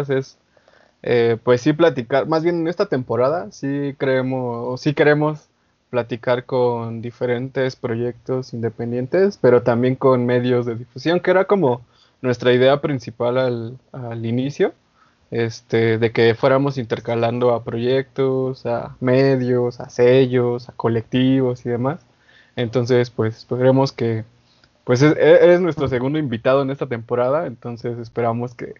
es, eh, pues sí platicar, más bien en esta temporada sí creemos, sí queremos platicar con diferentes proyectos independientes, pero también con medios de difusión, que era como nuestra idea principal al, al inicio, este, de que fuéramos intercalando a proyectos, a medios, a sellos, a colectivos y demás. Entonces, pues esperemos que, pues e, eres nuestro segundo invitado en esta temporada, entonces esperamos que,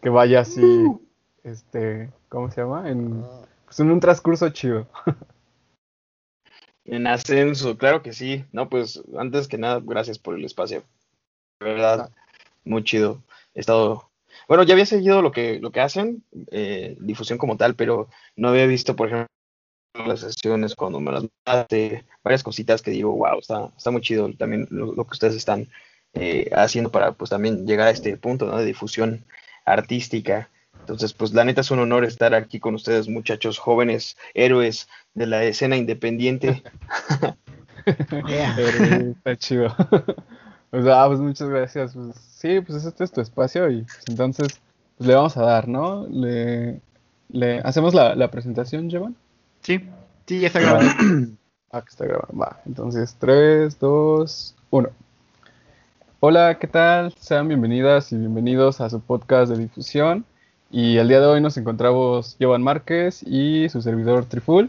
que vaya así, uh. este, ¿cómo se llama? En, pues en un transcurso chido. En ascenso, claro que sí. No, pues antes que nada, gracias por el espacio. De verdad, muy chido. He estado. Bueno, ya había seguido lo que, lo que hacen, eh, difusión como tal, pero no había visto, por ejemplo, las sesiones cuando me las hace, varias cositas que digo, wow, está, está muy chido también lo, que ustedes están eh, haciendo para pues también llegar a este punto ¿no? de difusión artística. Entonces, pues la neta es un honor estar aquí con ustedes, muchachos jóvenes, héroes de la escena independiente. Está chido. pues, ah, pues muchas gracias. Pues, sí, pues este es tu espacio y pues, entonces pues, le vamos a dar, ¿no? Le, le hacemos la, la presentación, Jovan. Sí, sí, ya está grabando. ah, que está grabando. Va, entonces 3, 2, 1. Hola, ¿qué tal? Sean bienvenidas y bienvenidos a su podcast de difusión. Y el día de hoy nos encontramos Jovan Márquez y su servidor Triful,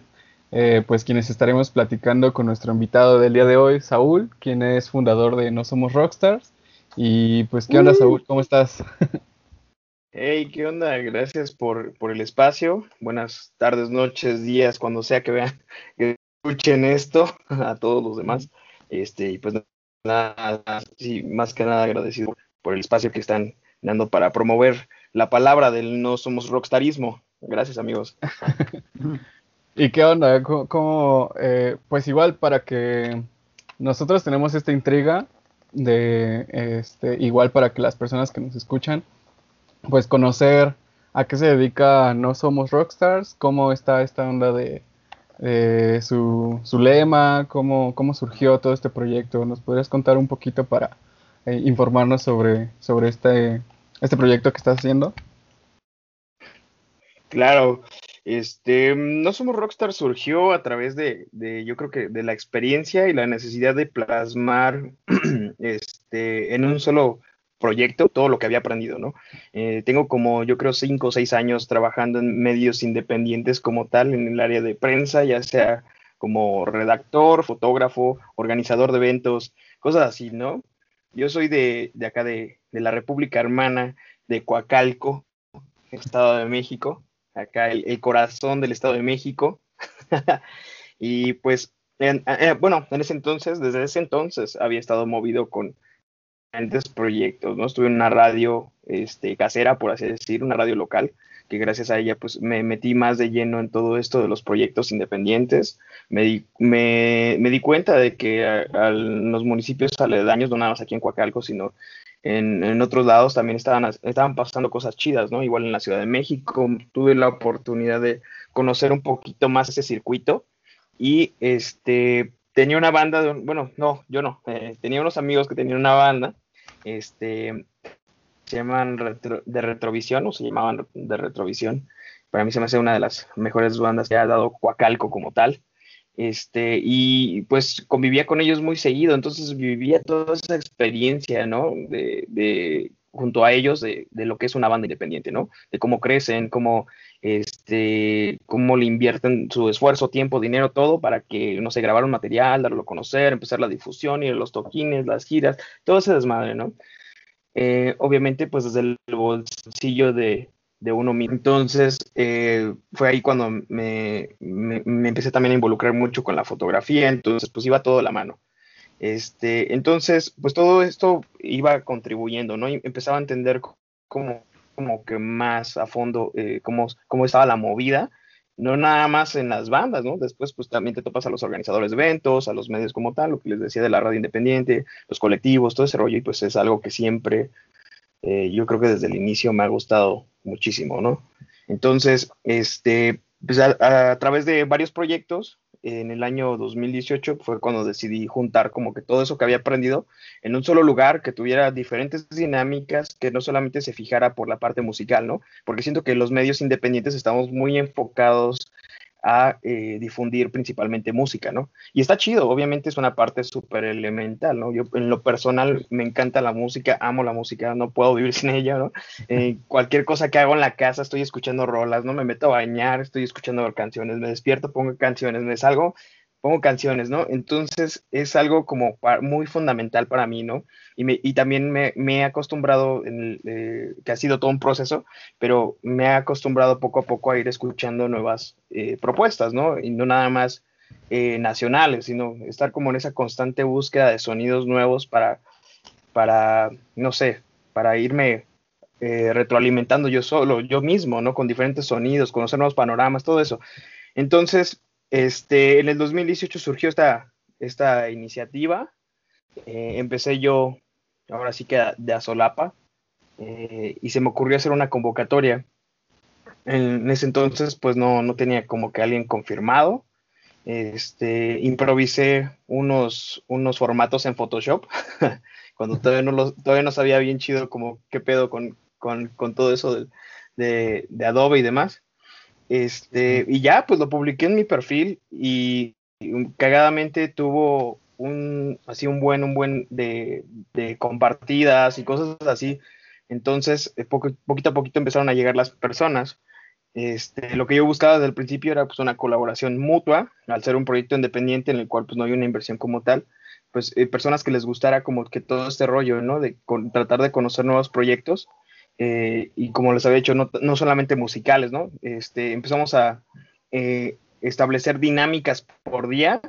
eh, pues quienes estaremos platicando con nuestro invitado del día de hoy, Saúl, quien es fundador de No Somos Rockstars. Y pues, ¿qué onda, Saúl? ¿Cómo estás? Hey, ¿qué onda? Gracias por, por, el espacio. Buenas tardes, noches, días, cuando sea que vean, que escuchen esto, a todos los demás. Este, y pues nada, sí, más que nada agradecido por el espacio que están dando para promover la palabra del no somos rockstarismo. Gracias, amigos. ¿Y qué onda? ¿Cómo, eh, pues igual para que nosotros tenemos esta intriga de, este, igual para que las personas que nos escuchan, pues conocer a qué se dedica No Somos Rockstars, cómo está esta onda de, su, su, lema, cómo, cómo surgió todo este proyecto. ¿Nos podrías contar un poquito para eh, informarnos sobre, sobre este, este proyecto que estás haciendo? Claro, este, No Somos Rockstar surgió a través de, de, yo creo que de la experiencia y la necesidad de plasmar este, en un solo proyecto todo lo que había aprendido, ¿no? Eh, tengo como, yo creo, cinco o seis años trabajando en medios independientes como tal, en el área de prensa, ya sea como redactor, fotógrafo, organizador de eventos, cosas así, ¿no? Yo soy de, de acá de, de la República Hermana de Coacalco, Estado de México, acá el, corazón del Estado de México. y pues, eh, bueno, en ese entonces, desde ese entonces, había estado movido con diferentes proyectos, ¿no? Estuve en una radio este, casera, por así decir, una radio local, que gracias a ella pues me metí más de lleno en todo esto de los proyectos independientes. Me di, me, me di cuenta de que a, los municipios aledaños, no nada más aquí en Coacalco, sino en, otros lados también estaban, estaban pasando cosas chidas, ¿no? Igual en la Ciudad de México tuve la oportunidad de conocer un poquito más ese circuito y este tenía una banda bueno, no, yo no, eh, tenía unos amigos que tenían una banda, este, se llaman de Retrovisión o se llamaban de Retrovisión. Para mí se me hace una de las mejores bandas que ha dado Coacalco como tal este, y pues convivía con ellos muy seguido, entonces vivía toda esa experiencia, ¿no? De, de junto a ellos de, de, lo que es una banda independiente, ¿no? De cómo crecen, cómo, este, cómo le invierten su esfuerzo, tiempo, dinero, todo para que, no sé, grabar un material, darlo a conocer, empezar la difusión y los toquines, las giras, todo ese desmadre, ¿no? Eh, obviamente, pues desde el bolsillo de, de uno mismo. Entonces, eh, fue ahí cuando me, me, empecé también a involucrar mucho con la fotografía, entonces, pues iba todo a la mano. Este, entonces, pues todo esto iba contribuyendo, ¿no? Y empezaba a entender cómo, como que más a fondo eh, cómo, cómo estaba la movida, no nada más en las bandas, ¿no? Después, pues también te topas a los organizadores de eventos, a los medios como tal, lo que les decía de la radio independiente, los colectivos, todo ese rollo, y pues es algo que siempre, eh, yo creo que desde el inicio me ha gustado muchísimo, ¿no? Entonces, este, pues a, través de varios proyectos, en el año 2018 fue cuando decidí juntar como que todo eso que había aprendido en un solo lugar, que tuviera diferentes dinámicas, que no solamente se fijara por la parte musical, ¿no? Porque siento que los medios independientes estamos muy enfocados a eh, difundir principalmente música, ¿no? Y está chido, obviamente es una parte súper elemental, ¿no? Yo en lo personal me encanta la música, amo la música, no puedo vivir sin ella, ¿no? Eh, cualquier cosa que hago en la casa estoy escuchando rolas, ¿no? Me meto a bañar, estoy escuchando canciones, me despierto, pongo canciones, me salgo pongo canciones, ¿no? Entonces es algo como muy fundamental para mí, ¿no? Y, también me, he acostumbrado, eh, que ha sido todo un proceso, pero me he acostumbrado poco a poco a ir escuchando nuevas eh, propuestas, ¿no? Y no nada más eh, nacionales, sino estar como en esa constante búsqueda de sonidos nuevos para, para no sé, para irme retroalimentando yo solo, yo mismo, ¿no? Con diferentes sonidos, conocer nuevos panoramas, todo eso. Entonces, este, en el 2018 surgió esta, esta iniciativa. Eh, empecé yo, ahora sí que de Azolapa, eh, y se me ocurrió hacer una convocatoria. En, ese entonces, pues no, no tenía como que alguien confirmado. Este, improvisé unos, unos formatos en Photoshop, cuando todavía no, todavía no sabía bien chido como qué pedo con, con, con todo eso de, de Adobe y demás. Este, y ya, pues lo publiqué en mi perfil y, cagadamente tuvo un, así un buen, un buen de, compartidas y cosas así. Entonces, eh, poquito a poquito empezaron a llegar las personas. Este, lo que yo buscaba desde el principio era pues una colaboración mutua, al ser un proyecto independiente en el cual pues no hay una inversión como tal, pues eh, personas que les gustara como que todo este rollo, ¿no? De tratar de conocer nuevos proyectos eh, y como les había dicho, no, no, solamente musicales, ¿no? Este, empezamos a eh, establecer dinámicas por día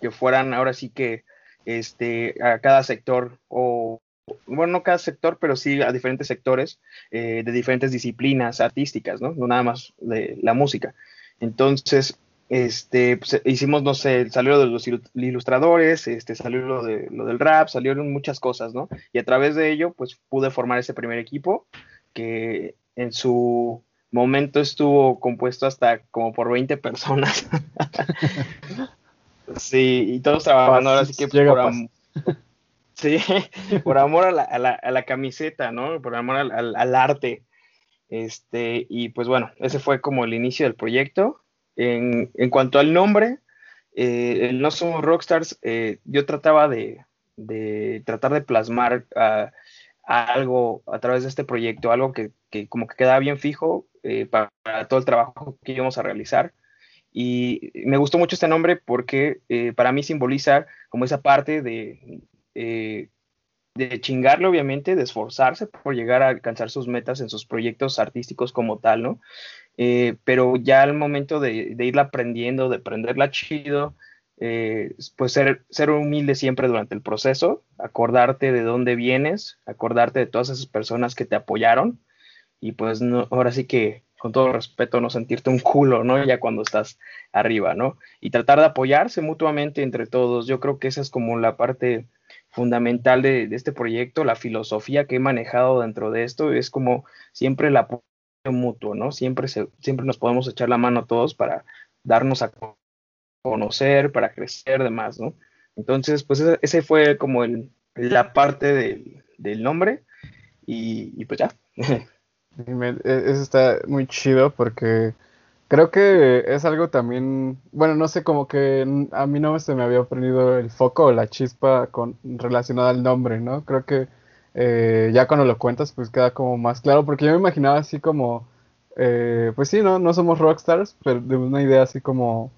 que fueran ahora sí que este, a cada sector o bueno, no cada sector, pero sí a diferentes sectores eh, de diferentes disciplinas artísticas, ¿no? No nada más de la música. Entonces, este, pues, hicimos, no sé, salió de los ilustradores, este, salió lo, de, lo del rap, salieron muchas cosas, ¿no? Y a través de ello, pues pude formar ese primer equipo que en su momento estuvo compuesto hasta como por 20 personas. sí, y todos trabajando ahora sí que por, amor sí, por amor a la, a, la, a la, camiseta, ¿no? Por amor al, al arte. Este, y pues bueno, ese fue como el inicio del proyecto. En, cuanto al nombre, eh, No Somos Rockstars, eh, yo trataba de, tratar de plasmar a, algo a través de este proyecto, algo que, como que quedaba bien fijo eh, para, todo el trabajo que íbamos a realizar. Y me gustó mucho este nombre porque para mí simboliza como esa parte de, de chingarle, obviamente, de esforzarse por llegar a alcanzar sus metas en sus proyectos artísticos como tal, ¿no? Eh, pero ya al momento de, irla aprendiendo, de aprenderla chido, eh, pues ser, ser humilde siempre durante el proceso, acordarte de dónde vienes, acordarte de todas esas personas que te apoyaron y pues ahora sí que con todo respeto no sentirte un culo, ¿no? Ya cuando estás arriba, ¿no? Y tratar de apoyarse mutuamente entre todos. Yo creo que esa es como la parte fundamental de, este proyecto, la filosofía que he manejado dentro de esto, es como siempre el apoyo mutuo, ¿no? Siempre, siempre nos podemos echar la mano todos para darnos a conocer, para crecer, demás, ¿no? Entonces, pues ese, fue como el, la parte del, del nombre y, pues ya. E, eso está muy chido porque creo que es algo también, bueno, no sé, como que a mí no se me había prendido el foco o la chispa con, relacionada al nombre, ¿no? Creo que eh, ya cuando lo cuentas, pues queda como más claro, porque yo me imaginaba así como, eh, pues sí, ¿no? No somos rockstars, pero de una idea así como,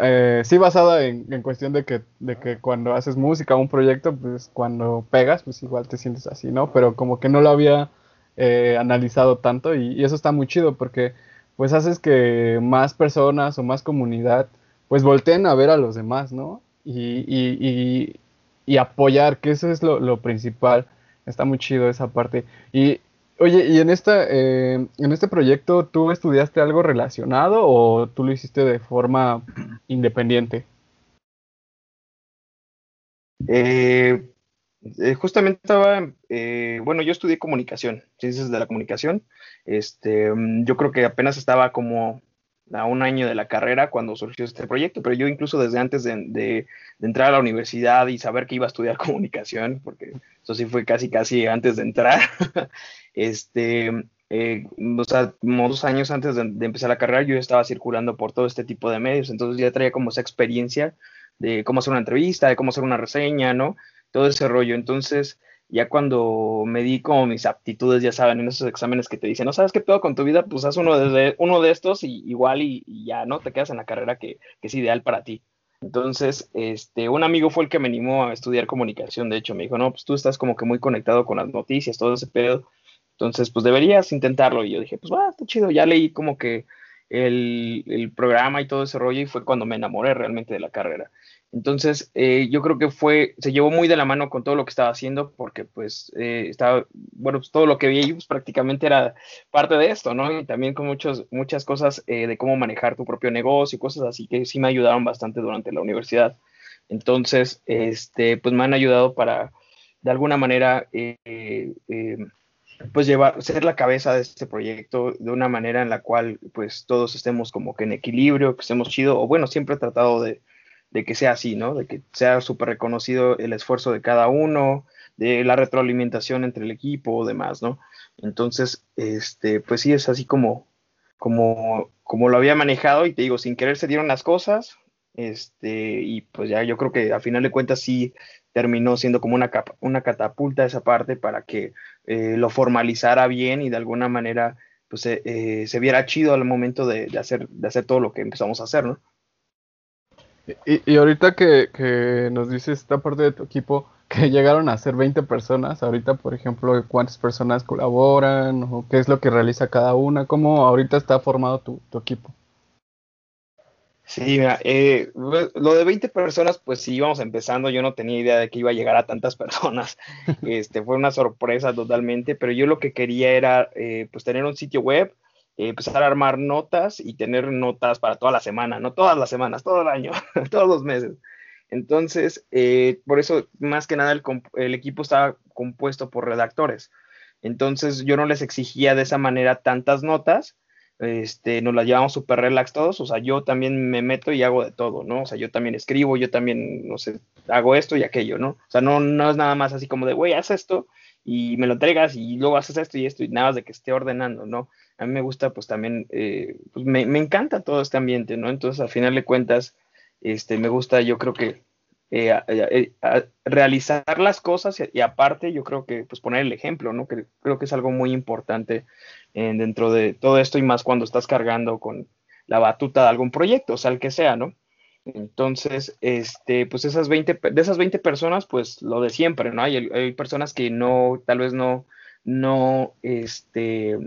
eh, sí basada en, en, cuestión de que, de que cuando haces música un proyecto, pues cuando pegas, pues igual te sientes así, ¿no? Pero como que no lo había analizado tanto y, y, eso está muy chido porque pues haces que más personas o más comunidad pues volteen a ver a los demás, ¿no? Y, y, y apoyar, que eso es lo, lo principal. Está muy chido esa parte. Y oye, ¿y en esta eh, en este proyecto tú estudiaste algo relacionado o tú lo hiciste de forma independiente? Eh, eh, justamente estaba, bueno, yo estudié comunicación, ciencias de la comunicación. Este, yo creo que apenas estaba como a un año de la carrera cuando surgió este proyecto, pero yo incluso desde antes de, entrar a la universidad y saber que iba a estudiar comunicación, porque eso sí fue casi, casi antes de entrar, este, eh, o sea, como dos años antes de, empezar la carrera, yo estaba circulando por todo este tipo de medios, entonces ya traía como esa experiencia de cómo hacer una entrevista, de cómo hacer una reseña, ¿no? Todo ese rollo. Entonces, ya cuando me di como mis aptitudes, ya saben, en esos exámenes que te dicen, no sabes qué todo con tu vida, pues haz uno de, uno de estos y igual y, ya, ¿no? Te quedas en la carrera que, que, es ideal para ti. Entonces, este, un amigo fue el que me animó a estudiar comunicación, de hecho, me dijo, no, pues tú estás como que muy conectado con las noticias, todo ese pedo, entonces, pues deberías intentarlo. Y yo dije, pues va, está chido, ya leí como que el, el programa y todo ese rollo y fue cuando me enamoré realmente de la carrera. Entonces, eh, yo creo que fue, se llevó muy de la mano con todo lo que estaba haciendo, porque pues eh, estaba, bueno, pues todo lo que vi pues, prácticamente era parte de esto, ¿no? Y también con muchos, muchas cosas eh, de cómo manejar tu propio negocio y cosas así que sí me ayudaron bastante durante la universidad. Entonces, este, pues me han ayudado para, de alguna manera, pues llevar, ser la cabeza de este proyecto de una manera en la cual pues todos estemos como que en equilibrio, que estemos chido, o bueno, siempre he tratado de de que sea así, ¿no? De que sea súper reconocido el esfuerzo de cada uno, de la retroalimentación entre el equipo demás, ¿no? Entonces, este, pues sí, es así como, como, como lo había manejado y te digo, sin querer se dieron las cosas, este, y pues ya yo creo que a final de cuentas sí terminó siendo como una, una catapulta esa parte para que eh, lo formalizara bien y de alguna manera pues eh, se viera chido al momento de, de, hacer, de hacer todo lo que empezamos a hacer, ¿no? Y, ahorita que, nos dices esta parte de tu equipo, que llegaron a ser 20 personas, ahorita, por ejemplo, ¿cuántas personas colaboran? ¿O qué es lo que realiza cada una? ¿Cómo ahorita está formado tu, equipo? Sí, mira, eh, lo de 20 personas, pues sí íbamos empezando, yo no tenía idea de que iba a llegar a tantas personas, este, fue una sorpresa totalmente, pero yo lo que quería era, eh, pues, tener un sitio web, empezar a armar notas y tener notas para toda la semana, no todas las semanas, todo el año, todos los meses. Entonces, eh, por eso, más que nada, el, equipo estaba compuesto por redactores. Entonces, yo no les exigía de esa manera tantas notas, este, nos las llevamos súper relax todos, o sea, yo también me meto y hago de todo, ¿no? O sea, yo también escribo, yo también, no sé, hago esto y aquello, ¿no? O sea, no, no es nada más así como de, güey, haz esto y me lo entregas y luego haces esto y esto y nada más de que esté ordenando, ¿no? A mí me gusta, pues también, eh, pues me, encanta todo este ambiente, ¿no? Entonces, al final de cuentas, este, me gusta, yo creo que eh, eh, realizar las cosas y, aparte, yo creo que, pues poner el ejemplo, ¿no? Que creo que es algo muy importante dentro de todo esto y más cuando estás cargando con la batuta de algún proyecto, o sea, el que sea, ¿no? Entonces, este, pues esas 20, de esas 20 personas, pues lo de siempre, ¿no? Hay, hay personas que no, tal vez no, no, este,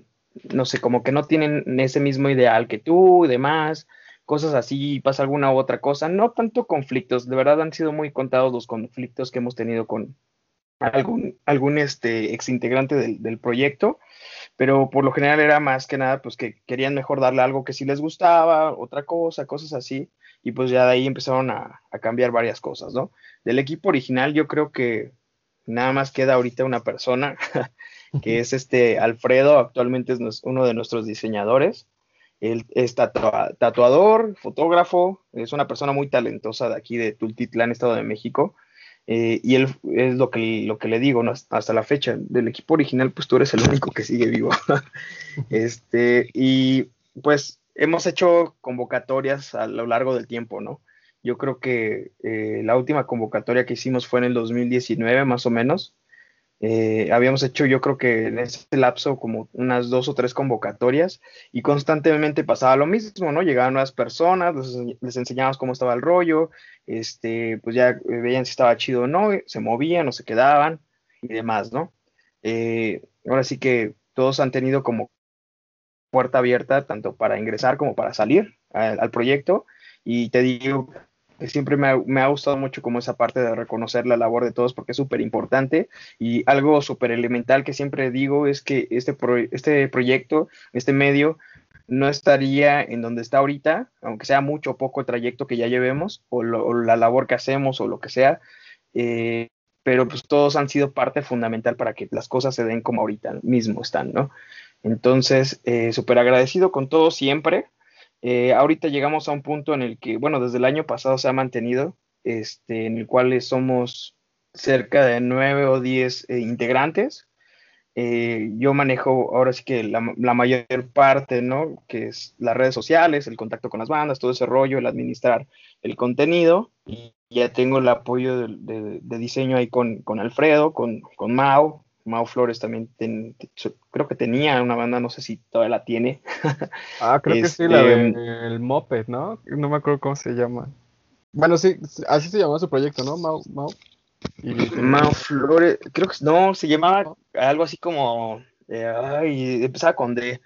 no sé, como que no tienen ese mismo ideal que tú y demás, cosas así, pasa alguna u otra cosa, no tanto conflictos, de verdad han sido muy contados los conflictos que hemos tenido con algún, algún este, ex integrante del, proyecto, pero por lo general era más que nada, pues que querían mejor darle algo que sí les gustaba, otra cosa, cosas así, y pues ya de ahí empezaron a, a cambiar varias cosas, ¿no? Del equipo original yo creo que nada más queda ahorita una persona que es este Alfredo, actualmente es uno de nuestros diseñadores. Él es tatuador, fotógrafo, es una persona muy talentosa de aquí de Tultitlán, Estado de México. Eh, y él es lo que, lo que le digo, hasta la fecha del equipo original, pues tú eres el único que sigue vivo. este, y pues hemos hecho convocatorias a lo largo del tiempo, ¿no? Yo creo que eh, la última convocatoria que hicimos fue en el 2019, más o menos. Eh, habíamos hecho yo creo que en ese lapso como unas dos o tres convocatorias y constantemente pasaba lo mismo, ¿no? Llegaban nuevas personas, les, les enseñábamos cómo estaba el rollo, este, pues ya veían si estaba chido o no, se movían o se quedaban y demás, ¿no? Eh, ahora sí que todos han tenido como puerta abierta tanto para ingresar como para salir al proyecto y te digo siempre me ha, gustado mucho como esa parte de reconocer la labor de todos porque es súper importante y algo súper elemental que siempre digo es que este, este proyecto, este medio, no estaría en donde está ahorita, aunque sea mucho o poco el trayecto que ya llevemos o, la labor que hacemos o lo que sea, eh, pero pues todos han sido parte fundamental para que las cosas se den como ahorita mismo están, ¿no? Entonces, eh, súper agradecido con todos siempre Eh, ahorita llegamos a un punto en el que, bueno, desde el año pasado se ha mantenido, este, en el cual somos cerca de nueve o diez eh, integrantes. Eh, yo manejo ahora sí que la, mayor parte, ¿no? Que es las redes sociales, el contacto con las bandas, todo ese rollo, el administrar el contenido. Y ya tengo el apoyo de, diseño ahí con, con Alfredo, con, con Mao. Mao Flores también creo que tenía una banda, no sé si todavía la tiene. ah, creo que sí, la del este, Moped, ¿no? No me acuerdo cómo se llama. Bueno, sí, así se llamaba su proyecto, ¿no? Mao, Mao. Mao Flores, creo que no, se llamaba algo así como, eh, ay, empezaba con D,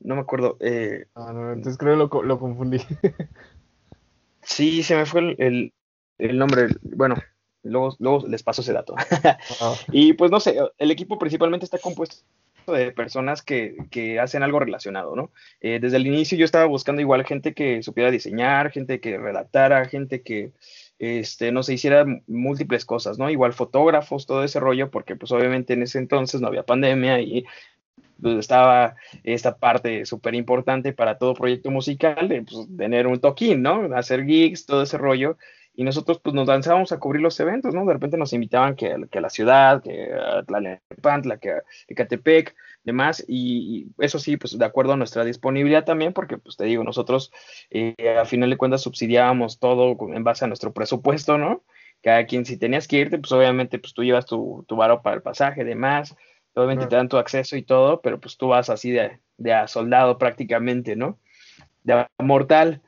no me acuerdo. Eh, ah, no, entonces creo que lo, lo confundí. sí, se me fue el, el, nombre, bueno, luego, luego les paso ese dato. Y pues no sé, el equipo principalmente está compuesto de personas que, que hacen algo relacionado, ¿no? Eh, desde el inicio yo estaba buscando igual gente que supiera diseñar, gente que redactara, gente que este, no se hiciera múltiples cosas, ¿no? Igual fotógrafos, todo ese rollo, porque pues obviamente en ese entonces no había pandemia y pues, estaba esta parte súper importante para todo proyecto musical de pues, tener un toquín, ¿no? Hacer gigs, todo ese rollo. Y nosotros pues nos lanzábamos a cubrir los eventos, ¿no? De repente nos invitaban que, que a la ciudad, que a Tlalnepantla, que a Ecatepec, demás, y, eso sí, pues de acuerdo a nuestra disponibilidad también, porque pues te digo, nosotros eh, a final de cuentas subsidiábamos todo en base a nuestro presupuesto, ¿no? Cada quien, si tenías que irte, pues obviamente pues tú llevas tu, tu varo para el pasaje, demás, obviamente te dan tu acceso y todo, pero pues tú vas así de, de a soldado prácticamente, ¿no? De a mortal.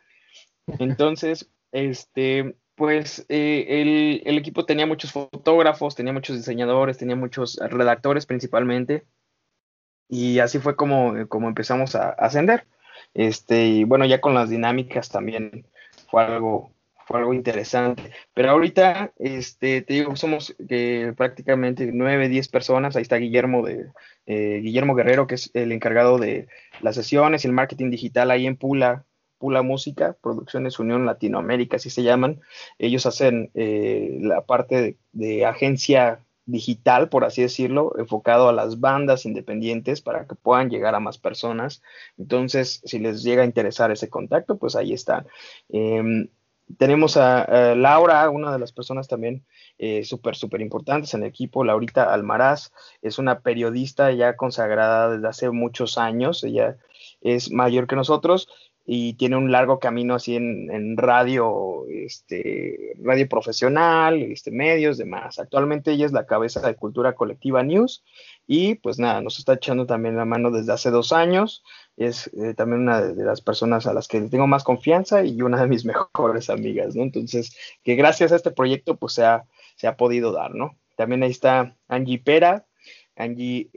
Entonces, este, pues eh, el, equipo tenía muchos fotógrafos, tenía muchos diseñadores, tenía muchos redactores principalmente, y así fue como, como empezamos a, ascender. Este, y bueno, ya con las dinámicas también fue algo, fue algo interesante. Pero ahorita, este, te digo, somos eh, prácticamente nueve, diez personas. Ahí está Guillermo de eh, Guillermo Guerrero, que es el encargado de las sesiones y el marketing digital ahí en Pula, Pula Música, Producciones Unión Latinoamérica, así se llaman. Ellos hacen eh, la parte de agencia digital, por así decirlo, enfocado a las bandas independientes para que puedan llegar a más personas. Entonces, si les llega a interesar ese contacto, pues ahí está. Em, tenemos a, Laura, una de las personas también eh, súper, súper importantes en el equipo, Laurita Almaraz, es una periodista ya consagrada desde hace muchos años, ella es mayor que nosotros y tiene un largo camino así en, radio, este, radio profesional, este, medios, demás. Actualmente ella es la cabeza de Cultura Colectiva News y pues nada, nos está echando también la mano desde hace dos años. Es eh, también una de, las personas a las que tengo más confianza y una de mis mejores amigas, ¿no? Entonces, que gracias a este proyecto pues se ha, se ha podido dar, ¿no? También ahí está Angie Pera, Angie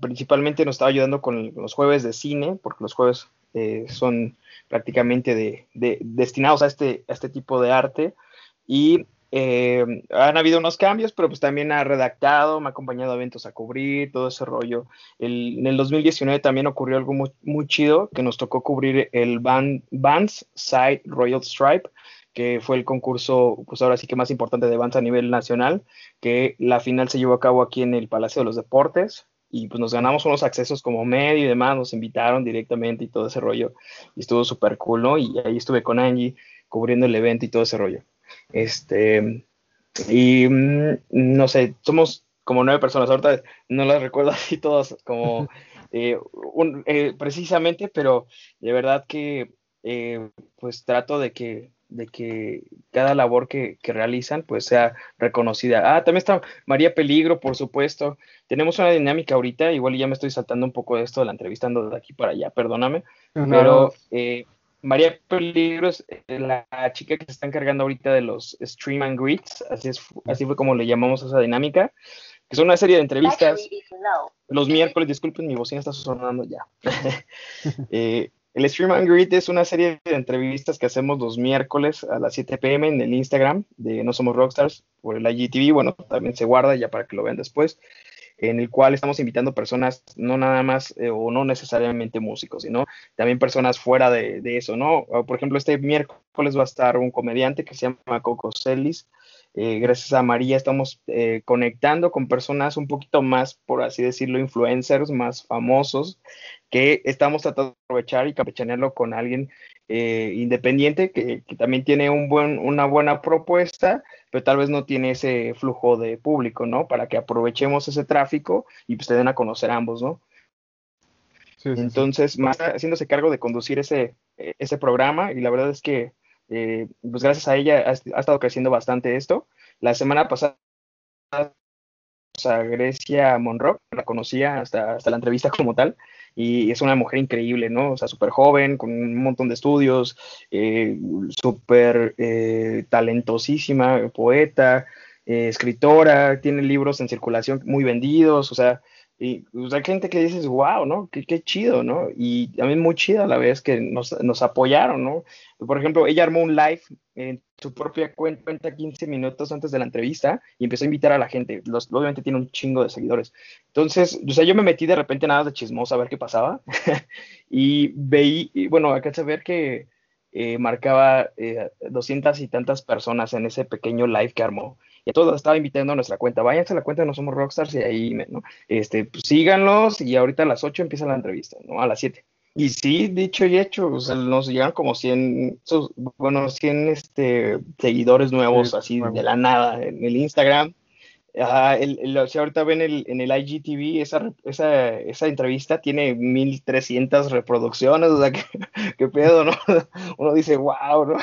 principalmente nos estaba ayudando con los jueves de cine, porque los jueves eh, son prácticamente de, destinados a este, este tipo de arte. Y eh, han habido unos cambios, pero pues también ha redactado, me ha acompañado a eventos a cubrir, todo ese rollo. en el 2019 también ocurrió algo muy, chido, que nos tocó cubrir el Band, Bands Side Royal Stripe, que fue el concurso, pues ahora sí que más importante de bands a nivel nacional, que la final se llevó a cabo aquí en el Palacio de los Deportes, y pues nos ganamos unos accesos como medio y demás, nos invitaron directamente y todo ese rollo, y estuvo súper cool, ¿no? Y ahí estuve con Angie cubriendo el evento y todo ese rollo. Este, y mm, no sé, somos como nueve personas, ahorita no las recuerdo así todas como eh, eh, precisamente, pero de verdad que eh, pues trato de que de que cada labor que, realizan pues sea reconocida. Ah, también está María Peligro, por supuesto. Tenemos una dinámica ahorita, igual ya me estoy saltando un poco de esto de la entrevista de aquí para allá, perdóname, pero eh, María Peligro es la chica que se está encargando ahorita de los Stream and Greets, así, es, así fue como le llamamos a esa dinámica, que son una serie de entrevistas los miércoles, disculpen, mi bocina está sonando ya. eh, el Stream and Greet es una serie de entrevistas que hacemos los miércoles a las 7 pm en el Instagram de No Somos Rockstars por el IGTV. Bueno, también se guarda ya para que lo vean después. En el cual estamos invitando personas, no nada más eh, o no necesariamente músicos, sino también personas fuera de, eso, ¿no? Por ejemplo, este miércoles va a estar un comediante que se llama Coco Celis. Eh, gracias a María estamos eh, conectando con personas un poquito más, por así decirlo, influencers más famosos que estamos tratando de aprovechar y campechanearlo con alguien eh, independiente que, también tiene un buen, una buena propuesta, pero tal vez no tiene ese flujo de público, ¿no? Para que aprovechemos ese tráfico y pues te den a conocer ambos, ¿no? Entonces, más haciéndose cargo de conducir ese, ese programa y la verdad es que, eh, pues gracias a ella ha, ha, estado creciendo bastante esto. La semana pasada a Grecia Monroe, la conocía hasta, hasta la entrevista como tal, y es una mujer increíble, ¿no? O sea, súper joven, con un montón de estudios, eh, súper eh, talentosísima, poeta, eh, escritora, tiene libros en circulación muy vendidos, o sea, y pues, hay gente que dices, wow, ¿no? Qué, qué, chido, ¿no? Y también muy chida a la vez que nos, nos, apoyaron, ¿no? Por ejemplo, ella armó un live en su propia cuenta 15 minutos antes de la entrevista y empezó a invitar a la gente. Los, obviamente tiene un chingo de seguidores. Entonces, o sea, yo me metí de repente nada de chismosa a ver qué pasaba y veí, y, bueno, acá se ver que eh, marcaba eh, 200 y tantas personas en ese pequeño live que armó y a todos estaba invitando a nuestra cuenta, váyanse a la cuenta de No Somos Rockstars y ahí, ¿no? Este, pues síganlos y ahorita a las 8 empieza la entrevista, ¿no? A las 7. Y sí, dicho y hecho, o sea, nos llegan como 100, bueno, 100 este, seguidores nuevos, así de la nada, en el Instagram. Ajá, el, si ahorita ven el, en el IGTV, esa, esa, esa entrevista tiene 1300 reproducciones, o sea, ¿qué, pedo, no? Uno dice, wow, ¿no?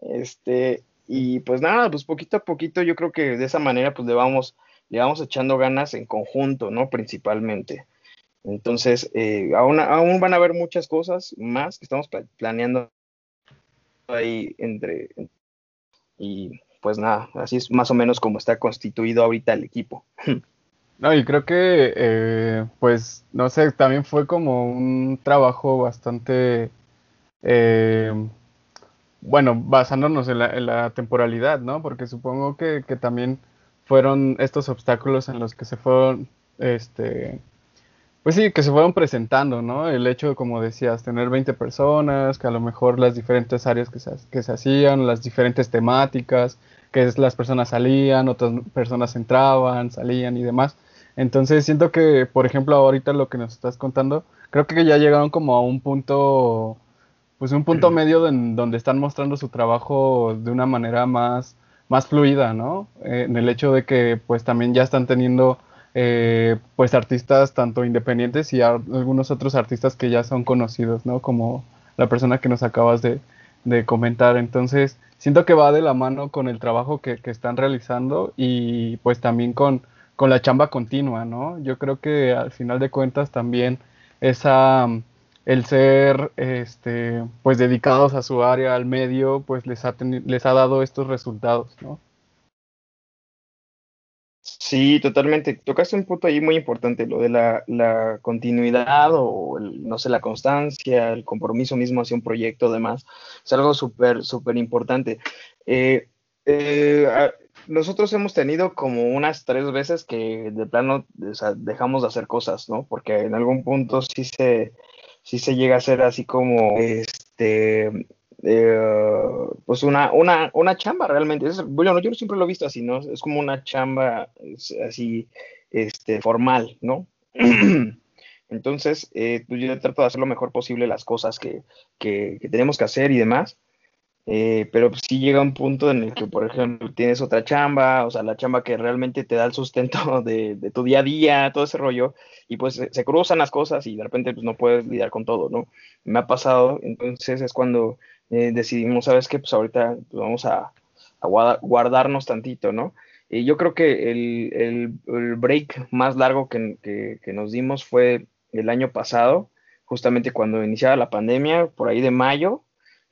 Este, y pues nada, pues poquito a poquito yo creo que de esa manera pues le vamos, le vamos echando ganas en conjunto, ¿no? Principalmente. Entonces, eh, aún, aún van a haber muchas cosas más que estamos planeando ahí entre... Y pues nada, así es más o menos como está constituido ahorita el equipo. No, y creo que, eh, pues, no sé, también fue como un trabajo bastante eh, bueno, basándonos en la, temporalidad, ¿no? Porque supongo que, también fueron estos obstáculos en los que se fueron, este, pues sí, que se fueron presentando, ¿no? El hecho de, como decías, tener 20 personas, que a lo mejor las diferentes áreas que se, que se hacían, las diferentes temáticas, que las personas salían, otras personas entraban, salían y demás. Entonces siento que, por ejemplo, ahorita lo que nos estás contando, creo que ya llegaron como a un punto pues un punto medio en donde están mostrando su trabajo de una manera más, más fluida, ¿no? Eh, en el hecho de que pues también ya están teniendo eh, pues artistas tanto independientes y algunos otros artistas que ya son conocidos, ¿no? Como la persona que nos acabas de, comentar. Entonces, siento que va de la mano con el trabajo que, que están realizando y pues también con, con la chamba continua, ¿no? Yo creo que al final de cuentas también esa el ser este, pues dedicados a su área, al medio, pues les ha, les ha dado estos resultados, ¿no? Sí, totalmente. Tocaste un punto ahí muy importante, lo de la, continuidad o, no sé, la constancia, el compromiso mismo hacia un proyecto, además, es algo súper, súper importante. Eh, eh, nosotros hemos tenido como unas tres veces que de plano dejamos de hacer cosas, ¿no? Porque en algún punto sí se, sí se llega a ser así como, este, eh, pues una, una, una chamba realmente. Es, bueno, yo siempre lo he visto así, ¿no? Es como una chamba así, este, formal, ¿no? Entonces, eh, pues yo trato de hacer lo mejor posible las cosas que, que tenemos que hacer y demás. Eh, pero si sí llega un punto en el que, por ejemplo, tienes otra chamba, o sea, la chamba que realmente te da el sustento de, tu día a día, todo ese rollo, y pues se, cruzan las cosas y de repente pues no puedes lidiar con todo, ¿no? Me ha pasado, entonces es cuando eh, decidimos, ¿sabes qué? Pues ahorita pues, vamos a, a, guardarnos tantito, ¿no? Y yo creo que el, el, break más largo que, que nos dimos fue el año pasado, justamente cuando iniciaba la pandemia, por ahí de mayo,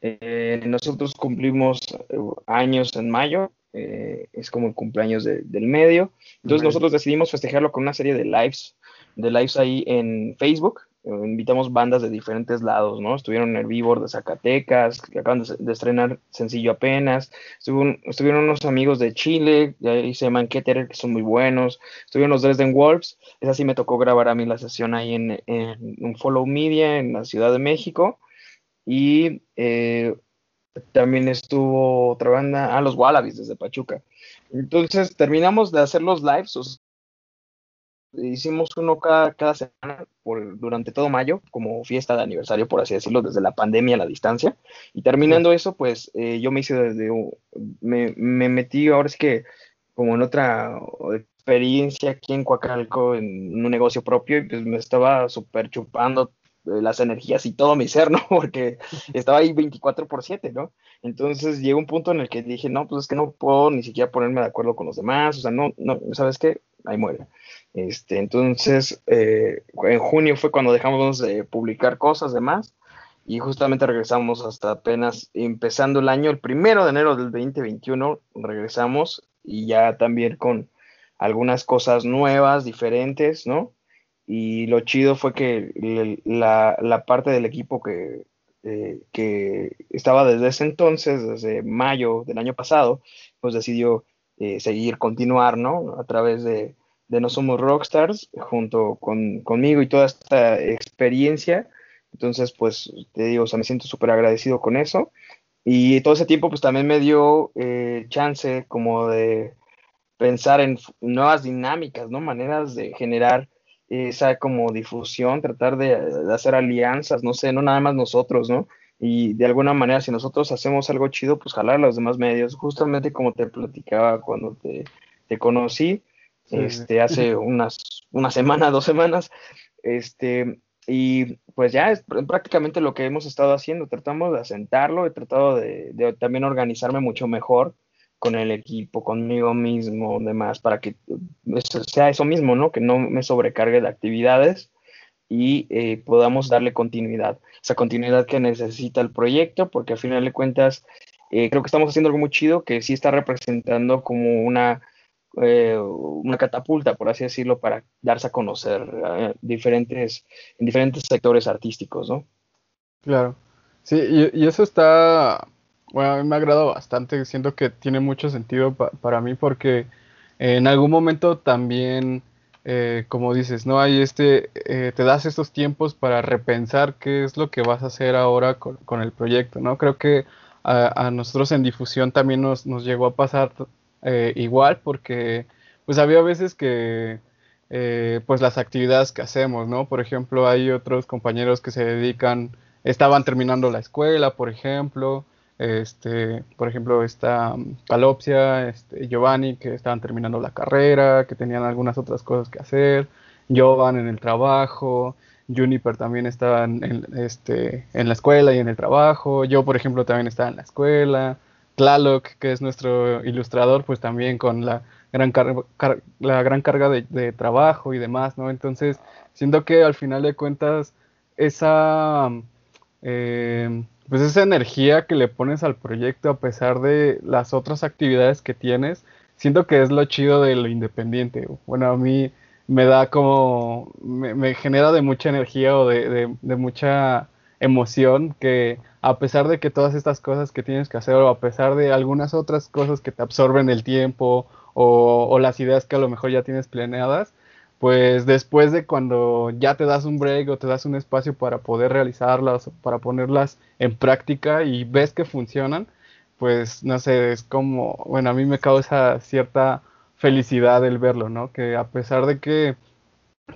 eh, nosotros cumplimos eh, años en mayo, eh, es como el cumpleaños del medio. Entonces nosotros decidimos festejarlo con una serie de lives, de lives ahí en Facebook. invitamos bandas de diferentes lados, ¿no? Estuvieron Vivor de Zacatecas, que acaban de, estrenar sencillo apenas. estuvieron unos amigos de Chile, ahí se llaman Keter, que son muy buenos. Estuvieron los Dresden Wolves. Esa sí me tocó grabar a mí la sesión ahí en, en un Follow Media en la Ciudad de México. Y eh, también estuvo otra banda, ah, los Wallabies desde Pachuca. Entonces terminamos de hacer los lives, hicimos uno cada, cada semana por, durante todo mayo, como fiesta de aniversario, por así decirlo, desde la pandemia a la distancia. Y terminando eso, pues eh, yo me hice desde, me, me metí ahora es que como en otra experiencia aquí en Coacalco, en un negocio propio, y pues me estaba súper chupando las energías y todo mi ser, ¿no? Porque estaba ahí 24 por 7, ¿no? Entonces llegó un punto en el que dije, no, pues es que no puedo ni siquiera ponerme de acuerdo con los demás, o sea, no, no, ¿sabes qué? Ahí muere. Este, entonces, eh, en junio fue cuando dejamos de publicar cosas demás y justamente regresamos hasta apenas empezando el año, el primero de enero del 2021, regresamos y ya también con algunas cosas nuevas, diferentes, ¿no? Y lo chido fue que la, la parte del equipo que, eh, que estaba desde ese entonces, desde mayo del año pasado, pues decidió eh, seguir, continuar, ¿no? A través de, de No Somos Rockstars, junto con, conmigo y toda esta experiencia. Entonces, pues te digo, o sea, me siento súper agradecido con eso. Y todo ese tiempo, pues también me dio eh, chance como de pensar en nuevas dinámicas, ¿no? Maneras de generar esa como difusión, tratar de, hacer alianzas, no sé, no nada más nosotros, ¿no? Y de alguna manera, si nosotros hacemos algo chido, pues jalar a los demás medios, justamente como te platicaba cuando te, te conocí, este, hace unas, una semana, dos semanas, este, y pues ya es prácticamente lo que hemos estado haciendo, tratamos de asentarlo, he tratado de, de también organizarme mucho mejor, con el equipo, conmigo mismo, demás, para que sea eso mismo, ¿no? Que no me sobrecargue de actividades y eh, podamos darle continuidad, esa continuidad que necesita el proyecto, porque al final de cuentas eh, creo que estamos haciendo algo muy chido que sí está representando como una, eh, una catapulta, por así decirlo, para darse a conocer diferentes, en diferentes sectores artísticos, ¿no? Claro, sí, y eso está bueno, a mí me ha agradado bastante, siento que tiene mucho sentido para mí porque en algún momento también, eh, como dices, ¿no? Hay este, eh, te das estos tiempos para repensar qué es lo que vas a hacer ahora con, el proyecto, ¿no? Creo que a, nosotros en difusión también nos, nos llegó a pasar eh, igual porque pues había veces que pues las actividades que hacemos, ¿no? Por ejemplo, hay otros compañeros que se dedican, estaban terminando la escuela, por ejemplo, este, por ejemplo, está Calopsia, este, Giovanni, que estaban terminando la carrera, que tenían algunas otras cosas que hacer, Jovan en el trabajo, Juniper también estaba en, este, en la escuela y en el trabajo, yo, por ejemplo, también estaba en la escuela, Tlaloc, que es nuestro ilustrador, pues también con la gran, la gran carga de, de, trabajo y demás, ¿no? Entonces, siento que al final de cuentas, esa... Eh, pues esa energía que le pones al proyecto a pesar de las otras actividades que tienes, siento que es lo chido de lo independiente. Bueno, a mí me da como, me, genera de mucha energía o de, mucha emoción que a pesar de que todas estas cosas que tienes que hacer o a pesar de algunas otras cosas que te absorben el tiempo o, o las ideas que a lo mejor ya tienes planeadas, pues después de cuando ya te das un break o te das un espacio para poder realizarlas, para ponerlas en práctica y ves que funcionan, pues no sé, es como, bueno, a mí me causa cierta felicidad el verlo, ¿no? Que a pesar de que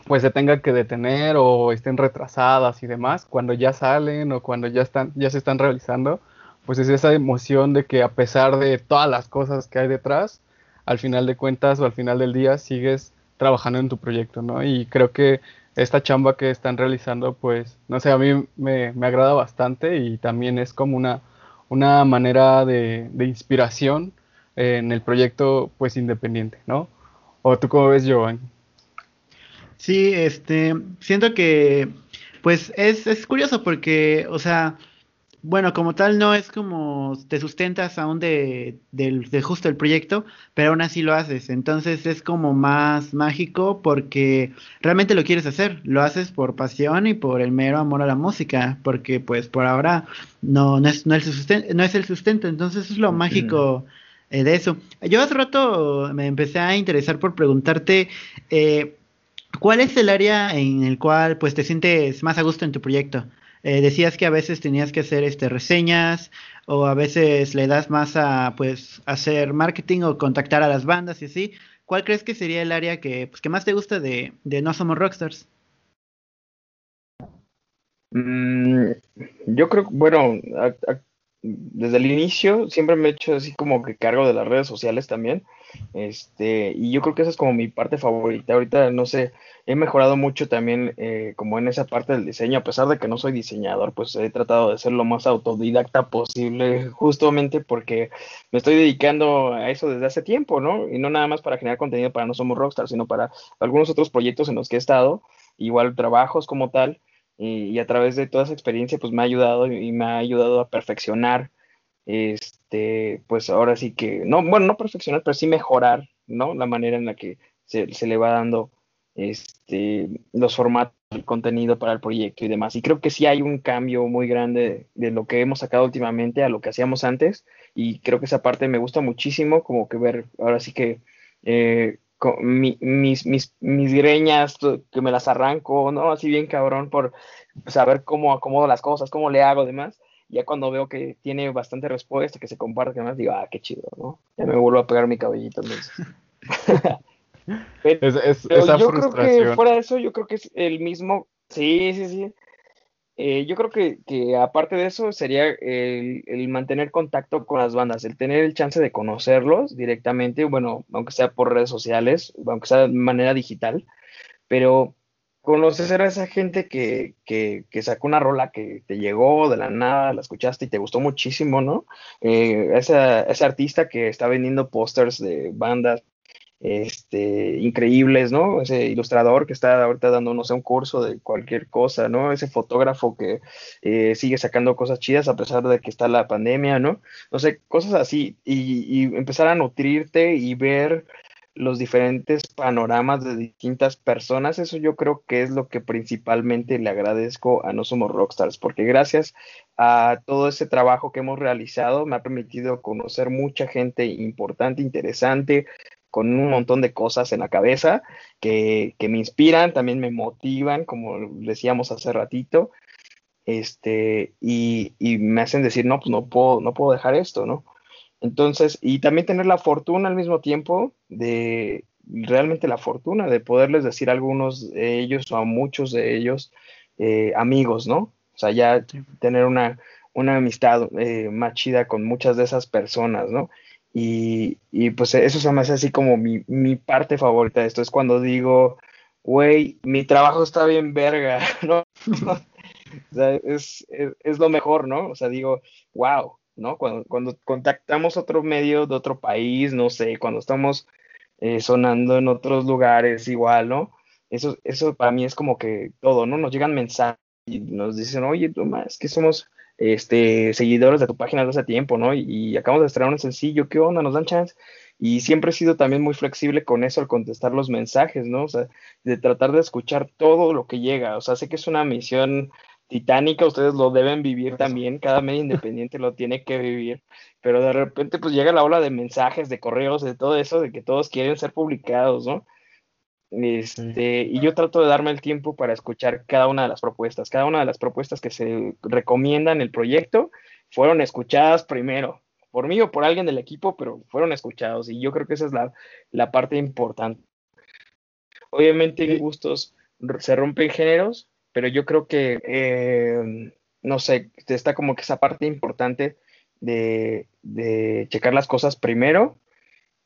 pues se tenga que detener o estén retrasadas y demás, cuando ya salen o cuando ya están, ya se están realizando, pues es esa emoción de que a pesar de todas las cosas que hay detrás, al final de cuentas o al final del día sigues trabajando en tu proyecto, ¿no? Y creo que esta chamba que están realizando, pues, no sé, a mí me, agrada bastante y también es como una, una manera de, de, inspiración en el proyecto, pues, independiente, ¿no? ¿O tú cómo ves, Joan? Sí, este, siento que, pues, es, es curioso porque, o sea, bueno, como tal no es como te sustentas aún de, de, justo el proyecto, pero aún así lo haces. Entonces es como más mágico porque realmente lo quieres hacer. Lo haces por pasión y por el mero amor a la música, porque pues por ahora no, no, es, no, el, sustento, no es el sustento. Entonces es lo mágico eh, de eso. Yo hace rato me empecé a interesar por preguntarte... Eh, ¿Cuál es el área en el cual pues te sientes más a gusto en tu proyecto? Eh, decías que a veces tenías que hacer este reseñas o a veces le das más a pues hacer marketing o contactar a las bandas y así. ¿cuál crees que sería el área que, pues, que más te gusta de, de No Somos Rockstars? Mm, yo creo, bueno, desde el inicio siempre me he hecho así como que cargo de las redes sociales también. Este, y yo creo que esa es como mi parte favorita. Ahorita, no sé, he mejorado mucho también eh, como en esa parte del diseño, a pesar de que no soy diseñador, pues he tratado de ser lo más autodidacta posible, justamente porque me estoy dedicando a eso desde hace tiempo, ¿no? Y no nada más para generar contenido para No Somos Rockstar, sino para algunos otros proyectos en los que he estado, igual trabajos como tal, y, a través de toda esa experiencia, pues me ha ayudado y me ha ayudado a perfeccionar este, pues ahora sí que, no, bueno, no perfeccionar, pero sí mejorar, ¿no? La manera en la que se, le va dando este, los formatos, el contenido para el proyecto y demás. Y creo que sí hay un cambio muy grande de lo que hemos sacado últimamente a lo que hacíamos antes. Y creo que esa parte me gusta muchísimo, como que ver, ahora sí que eh, mis, mis, mis greñas, que me las arranco, ¿no? Así bien cabrón por saber cómo acomodo las cosas, cómo le hago, demás ya cuando veo que tiene bastante respuesta, que se comparte, que más digo, ah, qué chido, ¿no? Ya me vuelvo a pegar mi cabellito entonces. es, yo creo que fuera de eso, yo creo que es el mismo, sí, sí, sí. Eh, yo creo que, que, aparte de eso sería el, el, mantener contacto con las bandas, el tener el chance de conocerlos directamente, bueno, aunque sea por redes sociales, aunque sea de manera digital, pero conocer a esa gente que, que, que, sacó una rola que te llegó de la nada, la escuchaste y te gustó muchísimo, ¿no? Eh, ese artista que está vendiendo pósters de bandas este, increíbles, ¿no? Ese ilustrador que está ahorita dando, no sé, un curso de cualquier cosa, ¿no? Ese fotógrafo que eh, sigue sacando cosas chidas a pesar de que está la pandemia, ¿no? No sé, cosas así. Y, y empezar a nutrirte y ver los diferentes panoramas de distintas personas, eso yo creo que es lo que principalmente le agradezco a No Somos Rockstars, porque gracias a todo ese trabajo que hemos realizado me ha permitido conocer mucha gente importante, interesante, con un montón de cosas en la cabeza que, me inspiran, también me motivan, como decíamos hace ratito, este, y, y me hacen decir, no, pues no puedo, no puedo dejar esto, ¿no? Entonces, y también tener la fortuna al mismo tiempo de realmente la fortuna de poderles decir a algunos de ellos o a muchos de ellos eh, amigos, ¿no? O sea, ya tener una, una amistad eh, más chida con muchas de esas personas, ¿no? Y, y, pues eso se me hace así como mi, mi parte favorita de esto, es cuando digo, güey, mi trabajo está bien verga, ¿no? o sea, es, es, es, lo mejor, ¿no? O sea, digo, wow, ¿no? Cuando, cuando contactamos otro medio de otro país, no sé, cuando estamos eh, sonando en otros lugares igual, ¿no? Eso, eso para mí es como que todo, ¿no? Nos llegan mensajes y nos dicen, oye, Tomás, es que somos este, seguidores de tu página desde hace tiempo, ¿no? Y, y acabamos de estrenar un sencillo, ¿qué onda? ¿Nos dan chance? Y siempre he sido también muy flexible con eso al contestar los mensajes, ¿no? O sea, de tratar de escuchar todo lo que llega. O sea, sé que es una misión titánica, ustedes lo deben vivir también, cada medio independiente lo tiene que vivir, pero de repente pues llega la ola de mensajes, de correos, de todo eso, de que todos quieren ser publicados, ¿no? Este, y yo trato de darme el tiempo para escuchar cada una de las propuestas, cada una de las propuestas que se recomiendan en el proyecto fueron escuchadas primero, por mí o por alguien del equipo, pero fueron escuchados y yo creo que esa es la, la parte importante. Obviamente gustos se rompen géneros, pero yo creo que, eh, no sé, está como que esa parte importante de, checar las cosas primero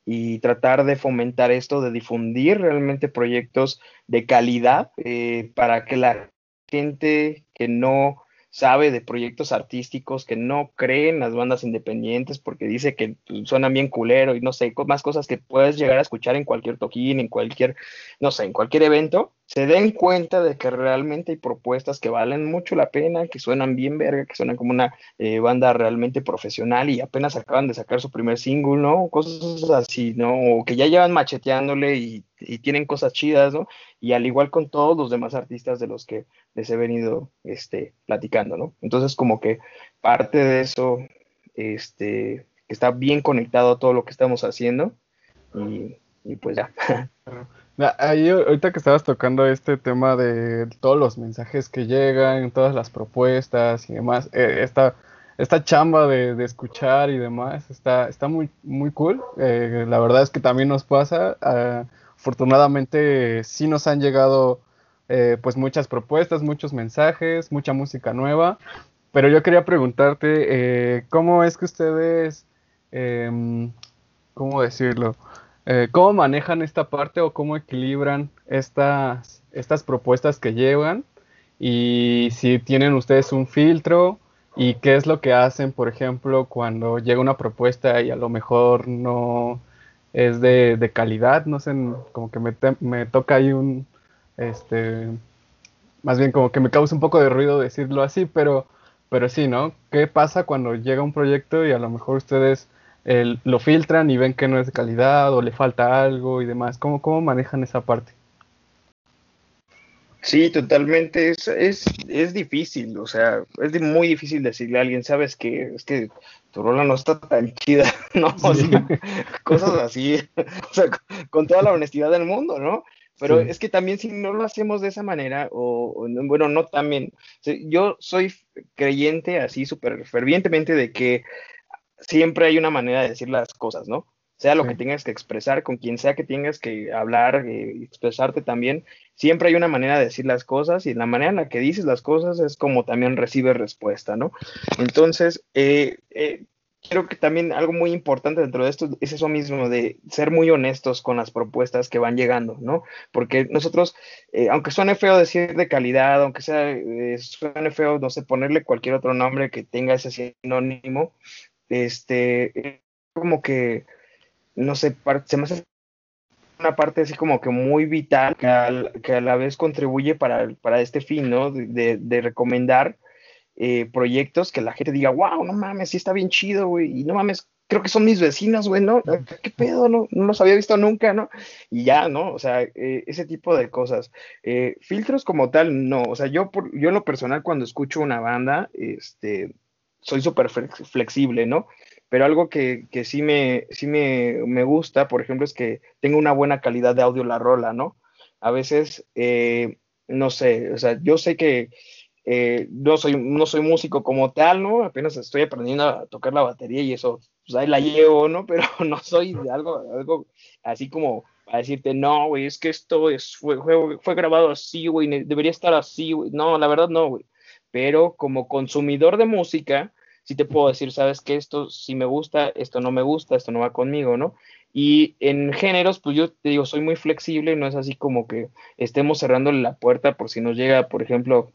y tratar de fomentar esto, de difundir realmente proyectos de calidad eh, para que la gente que no sabe de proyectos artísticos que no creen las bandas independientes porque dice que suenan bien culero y no sé, más cosas que puedes llegar a escuchar en cualquier toquín, en cualquier, no sé, en cualquier evento, se den cuenta de que realmente hay propuestas que valen mucho la pena, que suenan bien verga, que suenan como una eh, banda realmente profesional y apenas acaban de sacar su primer single, ¿no? Cosas así, ¿no? O que ya llevan macheteándole y, y tienen cosas chidas, ¿no? Y al igual con todos los demás artistas de los que les he venido este, platicando, ¿no? Entonces, como que parte de eso, este, está bien conectado a todo lo que estamos haciendo y, pues ya. Ahorita que estabas tocando este tema de todos los mensajes que llegan, todas las propuestas y demás, eh, está, esta chamba de, escuchar y demás está, está muy, muy cool. Eh, la verdad es que también nos pasa. Ah, afortunadamente sí nos han llegado eh, pues muchas propuestas, muchos mensajes, mucha música nueva. Pero yo quería preguntarte, eh, ¿cómo es que ustedes, em, cómo decirlo? ¿Cómo manejan esta parte o cómo equilibran estas, estas propuestas que llevan? Y si tienen ustedes un filtro ¿Y qué es lo que hacen, por ejemplo, cuando llega una propuesta y a lo mejor no es de, calidad? No sé, como que me, me, toca ahí un, este, más bien como que me causa un poco de ruido decirlo así, pero, pero sí, ¿no? ¿Qué pasa cuando llega un proyecto y a lo mejor ustedes lo filtran y ven que no es de calidad o le falta algo y demás? ¿Cómo, cómo manejan esa parte? Sí, totalmente. Es, es, es difícil, o sea, es muy difícil decirle a alguien, sabes que es que tu rola no está tan chida, ¿no? O sea, cosas así, o sea, con toda la honestidad del mundo, ¿no? Pero es que también si no lo hacemos de esa manera, o, bueno, no también, yo soy creyente así súper fervientemente de que siempre hay una manera de decir las cosas, ¿no? Sea lo que tengas que expresar, con quien sea que tengas que hablar y eh, expresarte también, siempre hay una manera de decir las cosas y la manera en la que dices las cosas es como también recibes respuesta, ¿no? Entonces, eh, eh, creo que también algo muy importante dentro de esto es eso mismo, de ser muy honestos con las propuestas que van llegando, ¿no? Porque nosotros, aunque suene feo decir de calidad, aunque sea, suene feo, no sé, ponerle cualquier otro nombre que tenga ese sinónimo, este, como que no sé, se me hace una parte así como que muy vital que, a la vez contribuye para, para este fin, ¿no? De, de recomendar eh, proyectos que la gente diga, wow, no mames, sí está bien chido, güey, y no mames, creo que son mis vecinos, güey, ¿no? ¿Qué pedo? No, no los había visto nunca, ¿no? Y ya, ¿no? O sea, eh, ese tipo de cosas. Eh, filtros como tal, no. O sea, yo, por, yo en lo personal cuando escucho una banda, este, soy súper flexible, ¿no? Pero algo que, que sí, me, sí me, me, gusta, por ejemplo, es que tenga una buena calidad de audio la rola, ¿no? A veces, eh, no sé, o sea, yo sé que eh, no, soy, no soy músico como tal, ¿no? Apenas estoy aprendiendo a tocar la batería y eso, pues ahí la llevo, ¿no? Pero no soy algo, algo así como a decirte, no, güey, es que esto es, fue, fue, fue grabado así, güey, debería estar así, güey. No, la verdad no, güey. Pero como consumidor de música, sí te puedo decir, sabes que esto sí me gusta, esto no me gusta, esto no va conmigo, ¿no? Y en géneros, pues yo te digo, soy muy flexible, no es así como que estemos cerrándole la puerta por si nos llega, por ejemplo,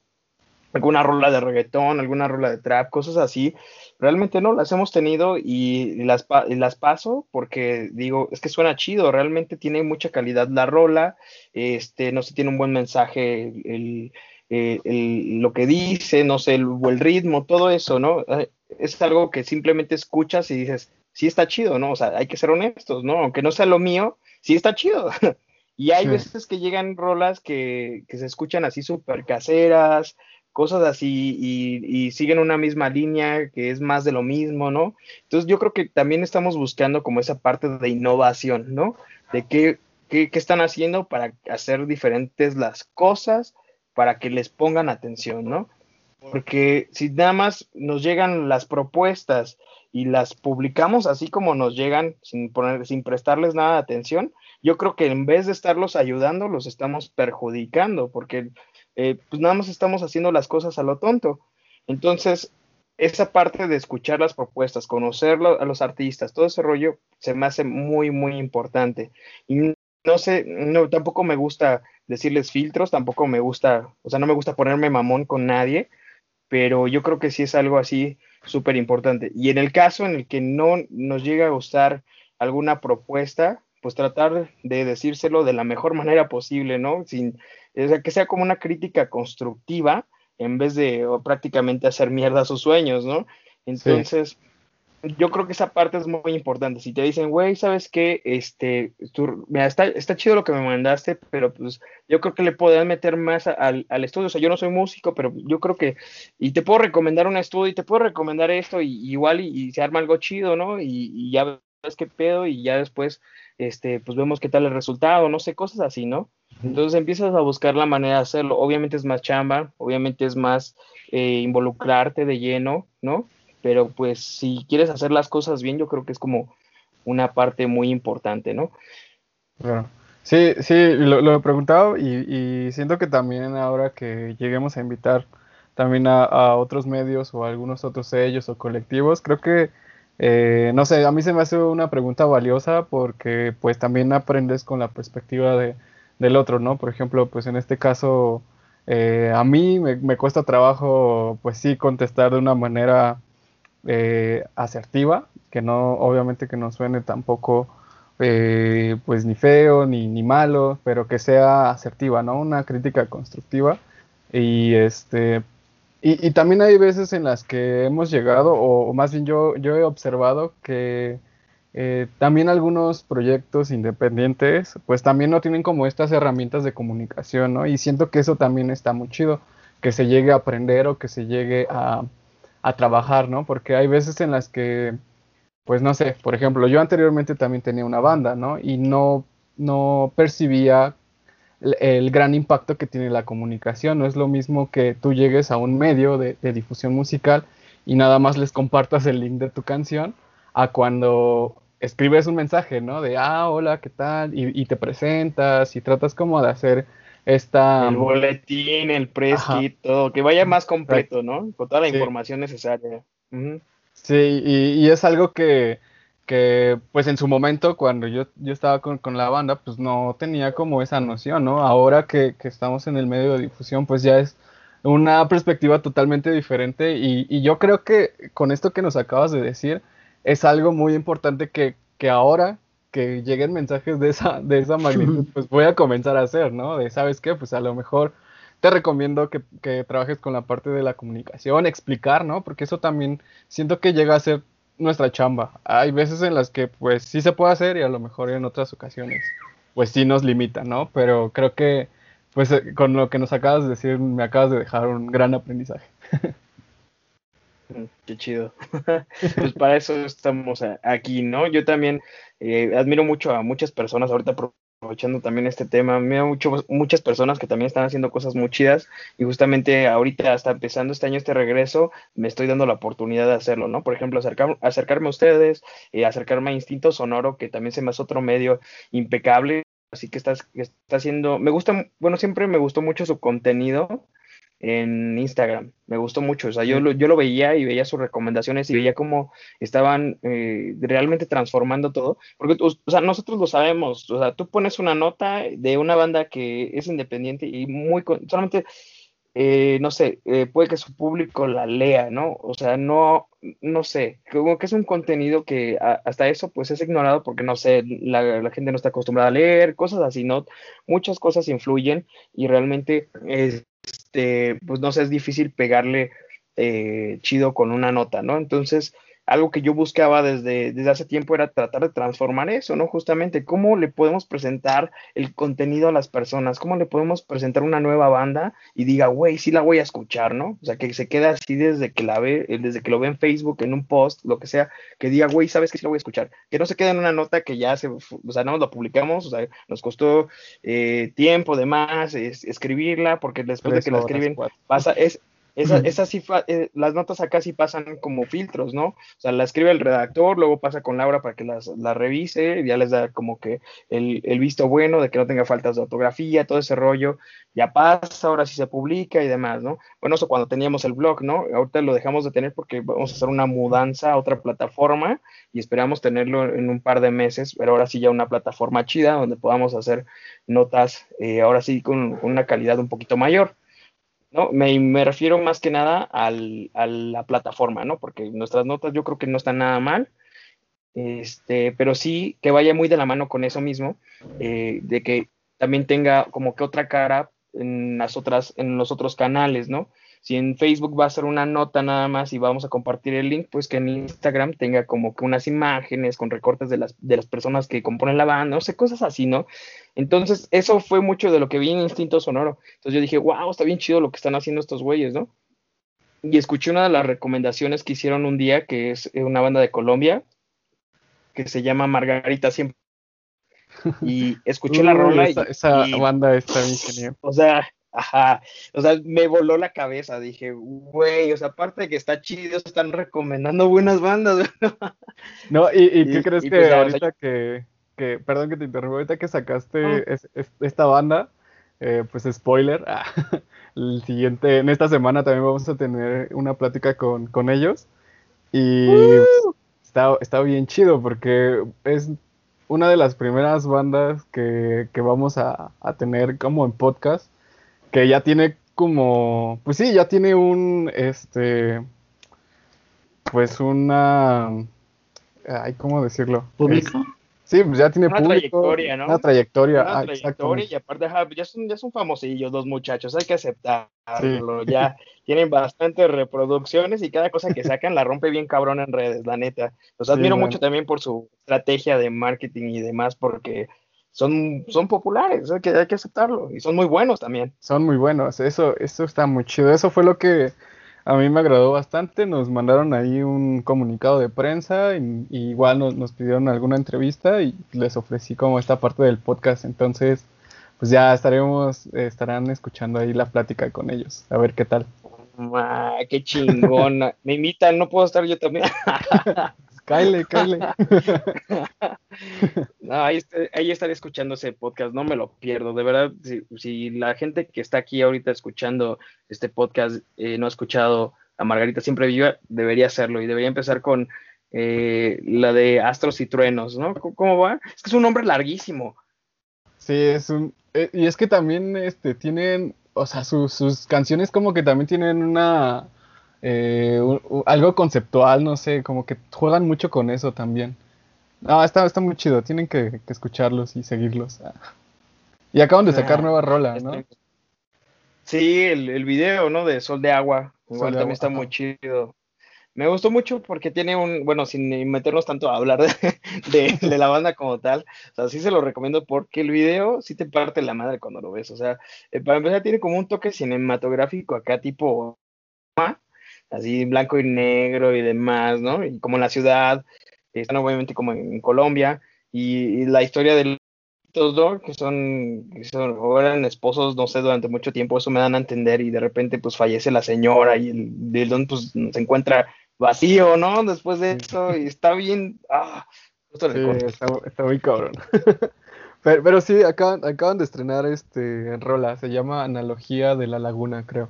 alguna rola de reggaetón, alguna rola de trap, cosas así. Realmente no, las hemos tenido y las, las paso porque digo, es que suena chido, realmente tiene mucha calidad la rola, este, no sé, tiene un buen mensaje el, lo que dice, no sé, el, el ritmo, todo eso, ¿no? es algo que simplemente escuchas y dices, sí está chido, ¿no? O sea, hay que ser honestos, ¿no? Aunque no sea lo mío, sí está chido. y hay veces que llegan rolas que, se escuchan así súper caseras, cosas así, y, siguen una misma línea que es más de lo mismo, ¿no? Entonces yo creo que también estamos buscando como esa parte de innovación, ¿no? De qué, qué, qué están haciendo para hacer diferentes las cosas, para que les pongan atención, ¿no? porque si nada más nos llegan las propuestas y las publicamos así como nos llegan sin poner, sin prestarles nada de atención, yo creo que en vez de estarlos ayudando, los estamos perjudicando, porque eh, pues nada más estamos haciendo las cosas a lo tonto. Entonces, esa parte de escuchar las propuestas, conocer a los artistas, todo ese rollo se me hace muy, muy importante. Y no sé, no, tampoco me gusta decirles filtros, tampoco me gusta, o sea, no me gusta ponerme mamón con nadie, pero yo creo que sí es algo así súper importante. Y en el caso en el que no nos llega a gustar alguna propuesta, pues tratar de decírselo de la mejor manera posible, ¿no? Sin, o sea, que sea como una crítica constructiva en vez de prácticamente hacer mierda sus sueños, ¿no? Entonces, yo creo que esa parte es muy importante. Si te dicen, güey, ¿sabes qué? Este, mira, está, está chido lo que me mandaste, pero pues yo creo que le podrías meter más al, al, estudio. O sea, yo no soy músico, pero yo creo que, y te puedo recomendar un estudio, y te puedo recomendar esto, y, igual, y, se arma algo chido, ¿no? Y, y, ya ves qué pedo, y ya después, este, pues vemos qué tal el resultado, no sé, cosas así, ¿no? Entonces empiezas a buscar la manera de hacerlo. Obviamente es más chamba, obviamente es más eh, involucrarte de lleno, ¿no? Pero pues si quieres hacer las cosas bien, yo creo que es como una parte muy importante, ¿no? Claro. Sí, sí, lo, he preguntado y, siento que también ahora que lleguemos a invitar también a, otros medios o a algunos otros sellos o colectivos, creo que, eh, no sé, a mí se me hace una pregunta valiosa porque pues también aprendes con la perspectiva de, del otro, ¿no? Por ejemplo, pues en este caso, eh, a mí me, cuesta trabajo, pues sí, contestar de una manera eh, asertiva, que no, obviamente que no suene tampoco eh, pues ni feo ni, ni, malo, pero que sea asertiva, ¿no? Una crítica constructiva. Y este y, también hay veces en las que hemos llegado, o, más bien yo, yo he observado que eh, también algunos proyectos independientes, pues también no tienen como estas herramientas de comunicación, ¿no? Y siento que eso también está muy chido, que se llegue a aprender o que se llegue a, a trabajar, ¿no? Porque hay veces en las que pues no sé, por ejemplo, yo anteriormente también tenía una banda, ¿no? Y no, no percibía el, gran impacto que tiene la comunicación. No es lo mismo que tú llegues a un medio de, difusión musical y nada más les compartas el link de tu canción a cuando escribes un mensaje, ¿no? De, ah, hola, ¿qué tal? Y, te presentas y tratas como de hacer esta... El boletín, el press todo, que vaya más completo, ¿no? Con toda la información necesaria. Sí, y, es algo que, que, pues en su momento, cuando yo, yo estaba con, con, la banda, pues no tenía como esa noción, ¿no? Ahora que, que, estamos en el medio de difusión, pues ya es una perspectiva totalmente diferente y, y, yo creo que con esto que nos acabas de decir, es algo muy importante que, que ahora que lleguen mensajes de esa, de esa magnitud, pues voy a comenzar a hacer, ¿no? De, ¿sabes qué? Pues a lo mejor te recomiendo que, trabajes con la parte de la comunicación, explicar, ¿no? Porque eso también siento que llega a ser nuestra chamba. Hay veces en las que pues sí se puede hacer y a lo mejor en otras ocasiones pues sí nos limita, ¿no? Pero creo que pues eh, con lo que nos acabas de decir me acabas de dejar un gran aprendizaje. Qué chido. pues para eso estamos aquí, ¿no? Yo también eh, admiro mucho a muchas personas ahorita aprovechando también este tema, me mucho, muchas personas que también están haciendo cosas muy chidas y justamente ahorita hasta empezando este año este regreso me estoy dando la oportunidad de hacerlo, ¿no? Por ejemplo, acercar, acercarme a ustedes, eh, acercarme a Instinto Sonoro, que también se me hace otro medio impecable, así que estás, está haciendo, me gusta, bueno, siempre me gustó mucho su contenido, en Instagram. Me gustó mucho. O sea, yo lo, yo lo veía y veía sus recomendaciones y veía cómo estaban eh, realmente transformando todo. Porque, o sea, nosotros lo sabemos. O sea, tú pones una nota de una banda que es independiente y muy. Solamente, eh, no sé, eh, puede que su público la lea, ¿no? O sea, no, no sé. Como que es un contenido que hasta eso, pues es ignorado porque, no sé, la, la, gente no está acostumbrada a leer, cosas así, ¿no? Muchas cosas influyen y realmente es este, pues no sé, es difícil pegarle eh, chido con una nota, ¿no? Entonces, algo que yo buscaba desde, desde hace tiempo era tratar de transformar eso, ¿no? Justamente, ¿cómo le podemos presentar el contenido a las personas? ¿Cómo le podemos presentar una nueva banda y diga, güey, sí la voy a escuchar, ¿no? O sea, que se quede así desde que la ve, eh, desde que lo ve en Facebook, en un post, lo que sea, que diga, güey, sabes que sí la voy a escuchar. Que no se quede en una nota que ya se, o sea, no lo publicamos, o sea, nos costó eh, tiempo de más escribirla, porque después de que la escriben, pasa, es, esa, sí, eh, las notas acá sí pasan como filtros, ¿no? O sea, la escribe el redactor, luego pasa con Laura para que las, la revise, ya les da como que el, el, visto bueno de que no tenga faltas de ortografía, todo ese rollo, ya pasa, ahora sí se publica y demás, ¿no? Bueno, eso cuando teníamos el blog, ¿no? Ahorita lo dejamos de tener porque vamos a hacer una mudanza a otra plataforma y esperamos tenerlo en un par de meses, pero ahora sí ya una plataforma chida donde podamos hacer notas, eh, ahora sí con una calidad un poquito mayor. ¿No? Me, me, refiero más que nada al, a la plataforma, ¿no? Porque nuestras notas yo creo que no están nada mal, este, pero sí que vaya muy de la mano con eso mismo, eh, de que también tenga como que otra cara en las otras, en los otros canales, ¿no? Si en Facebook va a ser una nota nada más y vamos a compartir el link, pues que en Instagram tenga como que unas imágenes con recortes de las, de las personas que componen la banda, no sé, cosas así, ¿no? Entonces, eso fue mucho de lo que vi en Instinto Sonoro. Entonces yo dije, wow, está bien chido lo que están haciendo estos güeyes, ¿no? Y escuché una de las recomendaciones que hicieron un día, que es una banda de Colombia, que se llama Margarita Siempre y escuché la rola. esa, banda está bien genial. O sea, Ajá, o sea, me voló la cabeza, dije, güey, o sea, aparte de que está chido, están recomendando buenas bandas. no, ¿y, qué crees que pues, ahorita que, que, perdón que te interrumpa, ahorita que sacaste esta banda, eh, pues spoiler, ah, el siguiente, en esta semana también vamos a tener una plática con, con ellos y está, está bien chido porque es una de las primeras bandas que, que vamos a, a tener como en podcast que ya tiene como, pues sí, ya tiene un, este, pues una, ay, ¿cómo decirlo? ¿Público? sí, pues ya tiene una trayectoria, ¿no? Una trayectoria, una ah, trayectoria y aparte ya son, ya son famosillos los muchachos, hay que aceptarlo, ya tienen bastantes reproducciones y cada cosa que sacan la rompe bien cabrón en redes, la neta. Los admiro mucho también por su estrategia de marketing y demás, porque son, son populares, hay que, hay que aceptarlo, y son muy buenos también. Son muy buenos, eso, eso está muy chido, eso fue lo que a mí me agradó bastante, nos mandaron ahí un comunicado de prensa, y, igual nos, nos, pidieron alguna entrevista y les ofrecí como esta parte del podcast, entonces pues ya estaremos, estarán escuchando ahí la plática con ellos, a ver qué tal. qué chingón, me invitan, no puedo estar yo también. Kyle. no, ahí, estaré escuchando ese podcast, no me lo pierdo. De verdad, si, la gente que está aquí ahorita escuchando este podcast eh, no ha escuchado a Margarita Siempre Viva, debería hacerlo y debería empezar con eh, la de Astros y Truenos, ¿no? ¿Cómo va? Es que es un nombre larguísimo. Sí, es un. Eh, y es que también este, tienen, o sea, sus canciones como que también tienen una eh, algo conceptual, no sé, como que juegan mucho con eso también. No, está, está muy chido, tienen que, escucharlos y seguirlos. Y acaban de sacar ah, nueva rola, ¿no? Sí, el, el, video, ¿no? De Sol de Agua, igual también está muy chido. Me gustó mucho porque tiene un, bueno, sin meternos tanto a hablar de, de, la banda como tal, o sea, sí se lo recomiendo porque el video sí te parte la madre cuando lo ves, o sea, eh, para empezar tiene como un toque cinematográfico acá tipo así blanco y negro y demás, ¿no? Y como en la ciudad, están obviamente como en Colombia, y, la historia de los dos, que son, que son, eran esposos, no sé, durante mucho tiempo, eso me dan a entender, y de repente pues fallece la señora y el don pues se encuentra vacío, ¿no? Después de eso, y está bien, ah, sí, está, muy cabrón. pero, pero, sí, acaban, acaban de estrenar este en Rola, se llama Analogía de la Laguna, creo.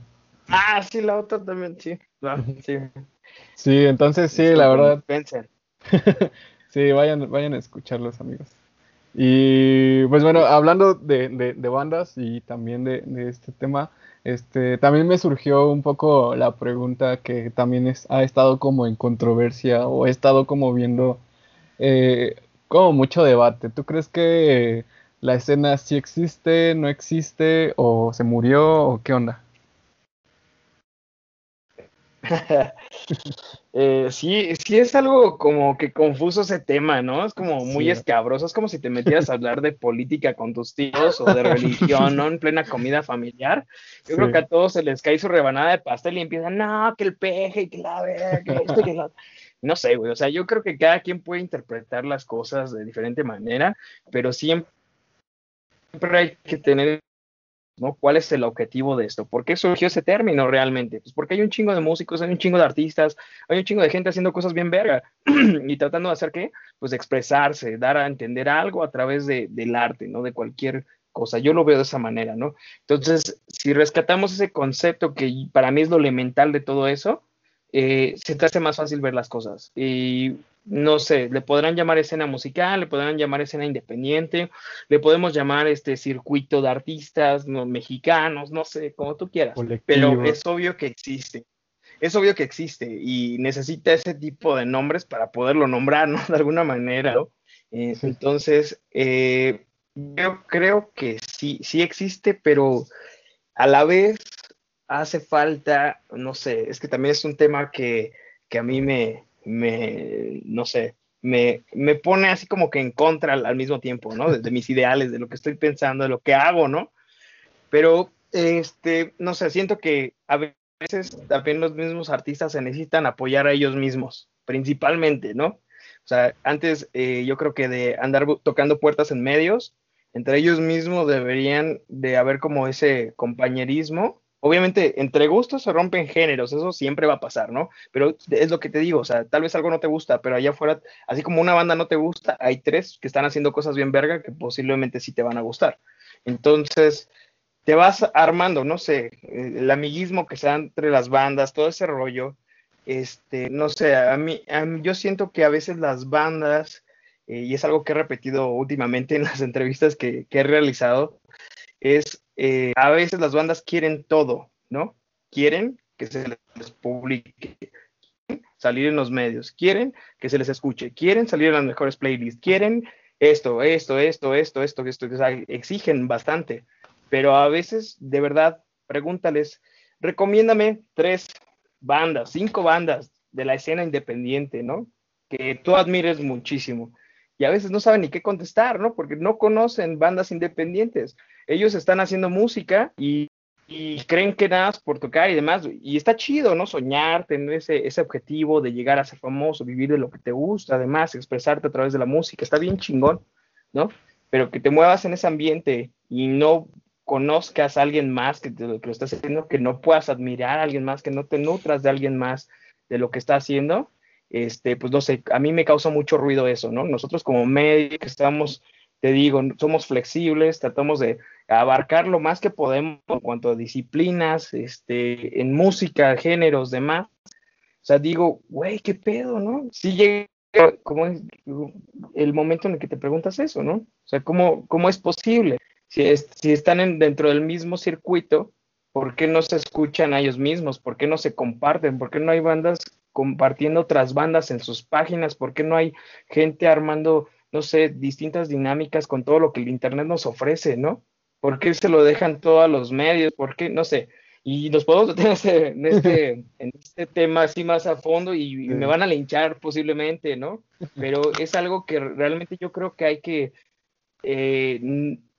Ah, sí, la otra también, sí. Ah, sí. sí, entonces sí, la verdad. sí, vayan, vayan a escucharlos, amigos. Y pues bueno, hablando de, de, bandas y también de, este tema, este, también me surgió un poco la pregunta que también es, ha estado como en controversia o he estado como viendo eh, como mucho debate. ¿Tú crees que la escena sí existe, no existe o se murió o qué onda? eh, sí, sí es algo como que confuso ese tema, ¿no? Es como muy escabroso, es como si te metieras a hablar de política con tus tíos o de religión, ¿no? En plena comida familiar. Yo creo que a todos se les cae su rebanada de pastel y empiezan, no, que el peje, que la verga, que esto, que la... No sé, güey, o sea, yo creo que cada quien puede interpretar las cosas de diferente manera, pero siempre hay que tener ¿no? ¿Cuál es el objetivo de esto? ¿Por qué surgió ese término realmente? Pues porque hay un chingo de músicos, hay un chingo de artistas, hay un chingo de gente haciendo cosas bien verga y tratando de hacer qué? Pues expresarse, dar a entender algo a través de, del arte, ¿no? De cualquier cosa. Yo lo veo de esa manera, ¿no? Entonces, si rescatamos ese concepto que para mí es lo elemental de todo eso, eh, se te hace más fácil ver las cosas. Y no sé, le podrán llamar escena musical, le podrán llamar escena independiente, le podemos llamar este circuito de artistas no, mexicanos, no sé, como tú quieras, pero es obvio que existe. Es obvio que existe y necesita ese tipo de nombres para poderlo nombrar, ¿no? De alguna manera, eh, Entonces, eh, yo creo que sí, sí existe, pero a la vez hace falta, no sé, es que también es un tema que, a mí me, me, no sé, me, me pone así como que en contra al, mismo tiempo, ¿no? De, mis ideales, de lo que estoy pensando, de lo que hago, ¿no? Pero, este, no sé, siento que a veces también los mismos artistas se necesitan apoyar a ellos mismos, principalmente, ¿no? O sea, antes eh, yo creo que de andar tocando puertas en medios, entre ellos mismos deberían de haber como ese compañerismo. Obviamente, entre gustos se rompen géneros, eso siempre va a pasar, ¿no? Pero es lo que te digo, o sea, tal vez algo no te gusta, pero allá afuera, así como una banda no te gusta, hay tres que están haciendo cosas bien verga que posiblemente sí te van a gustar. Entonces, te vas armando, no sé, el amiguismo que se da entre las bandas, todo ese rollo, este, no sé, a mí, yo siento que a veces las bandas, eh, y es algo que he repetido últimamente en las entrevistas que, he realizado, es eh, a veces las bandas quieren todo, ¿no? Quieren que se les publique, salir en los medios, quieren que se les escuche, quieren salir en las mejores playlists, quieren esto, esto, esto, esto, esto, esto, o sea, exigen bastante, pero a veces, de verdad, pregúntales, recomiéndame tres bandas, cinco bandas de la escena independiente, ¿no? Que tú admires muchísimo. Y a veces no saben ni qué contestar, ¿no? Porque no conocen bandas independientes. Ellos están haciendo música y, creen que nada por tocar y demás. Y está chido, ¿no? Soñar, tener ese, ese objetivo de llegar a ser famoso, vivir de lo que te gusta, además, expresarte a través de la música. Está bien chingón, ¿no? Pero que te muevas en ese ambiente y no conozcas a alguien más que, lo, que lo estás haciendo, que no puedas admirar a alguien más, que no te nutras de alguien más de lo que está haciendo, este, pues no sé, a mí me causa mucho ruido eso, ¿no? Nosotros como medio que estamos, te digo, somos flexibles, tratamos de abarcar lo más que podemos en cuanto a disciplinas, este, en música, géneros, demás. O sea, digo, güey, qué pedo, ¿no? Si llega como el momento en el que te preguntas eso, ¿no? O sea, ¿cómo, cómo es posible? si, están dentro del mismo circuito, ¿por qué no se escuchan a ellos mismos? ¿Por qué no se comparten? ¿Por qué no hay bandas compartiendo otras bandas en sus páginas? ¿Por qué no hay gente armando, no sé, distintas dinámicas con todo lo que el Internet nos ofrece, ¿no? ¿Por qué se lo dejan todos los medios? ¿Por qué? No sé. Y nos podemos meter en este, en este tema así más a fondo y, me van a linchar posiblemente, ¿no? Pero es algo que realmente yo creo que hay que eh,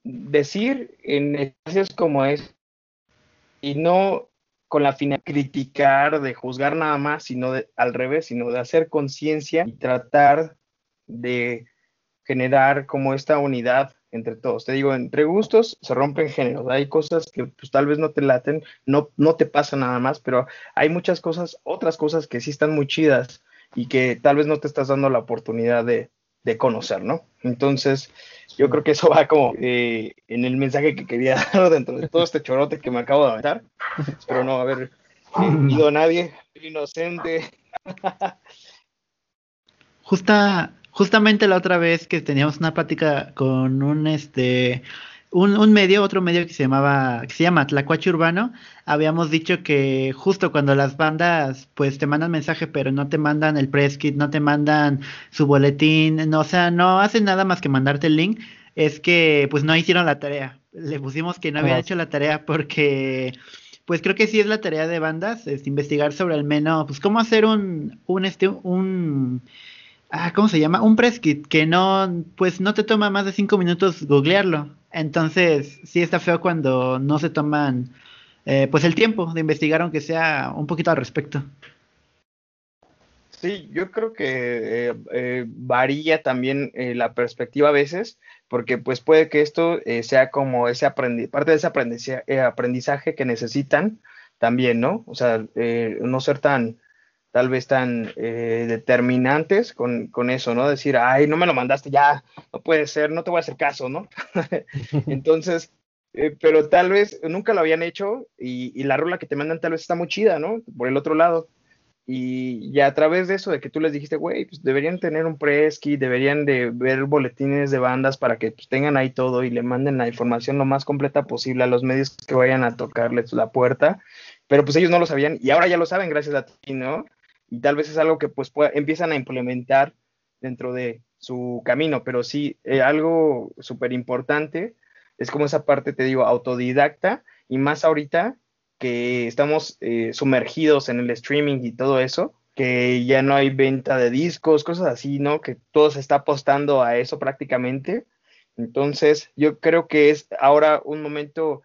decir en espacios como es y no con la finalidad de criticar, de juzgar nada más, sino de, al revés, sino de hacer conciencia y tratar de generar como esta unidad entre todos. Te digo, entre gustos se rompen géneros. Hay cosas que pues, tal vez no te laten, no, no te pasa nada más, pero hay muchas cosas, otras cosas que sí están muy chidas y que tal vez no te estás dando la oportunidad de, de conocer, ¿no? Entonces, yo creo que eso va como eh, en el mensaje que quería dar dentro de todo este chorote que me acabo de aventar. Espero no haber ido a nadie, inocente. Justa, justamente la otra vez que teníamos una plática con un este un, medio, otro medio que se llamaba, que se llama Tlacuache Urbano, habíamos dicho que justo cuando las bandas pues te mandan mensaje pero no te mandan el press kit, no te mandan su boletín, no, o sea, no hacen nada más que mandarte el link, es que pues no hicieron la tarea. Le pusimos que no habían hecho la tarea porque pues creo que sí es la tarea de bandas, es investigar sobre al menos pues cómo hacer un un este un ah, ¿cómo se llama? Un press kit que no pues no te toma más de cinco minutos googlearlo entonces, sí está feo cuando no se toman eh, pues el tiempo de investigar, aunque sea un poquito al respecto. Sí, yo creo que eh, eh, varía también la perspectiva a veces, porque pues puede que esto sea como ese parte de ese aprendizaje, aprendizaje, que necesitan también, ¿no? O sea, no ser tan, tal vez tan eh, determinantes con, con, eso, ¿no? Decir, ay, no me lo mandaste, ya, no puede ser, no te voy a hacer caso, ¿no? Entonces, eh, pero tal vez nunca lo habían hecho y, y, la rola que te mandan tal vez está muy chida, ¿no? Por el otro lado. Y, y a través de eso, de que tú les dijiste, güey, pues deberían tener un press deberían de ver boletines de bandas para que pues, tengan ahí todo y le manden la información lo más completa posible a los medios que vayan a tocarles la puerta. Pero pues ellos no lo sabían y ahora ya lo saben gracias a ti, ¿no? Y tal vez es algo que pues empiezan a implementar dentro de su camino, pero sí, eh, algo súper importante es como esa parte, te digo, autodidacta y más ahorita que estamos eh, sumergidos en el streaming y todo eso, que ya no hay venta de discos, cosas así, ¿no? Que todo se está apostando a eso prácticamente. Entonces, yo creo que es ahora un momento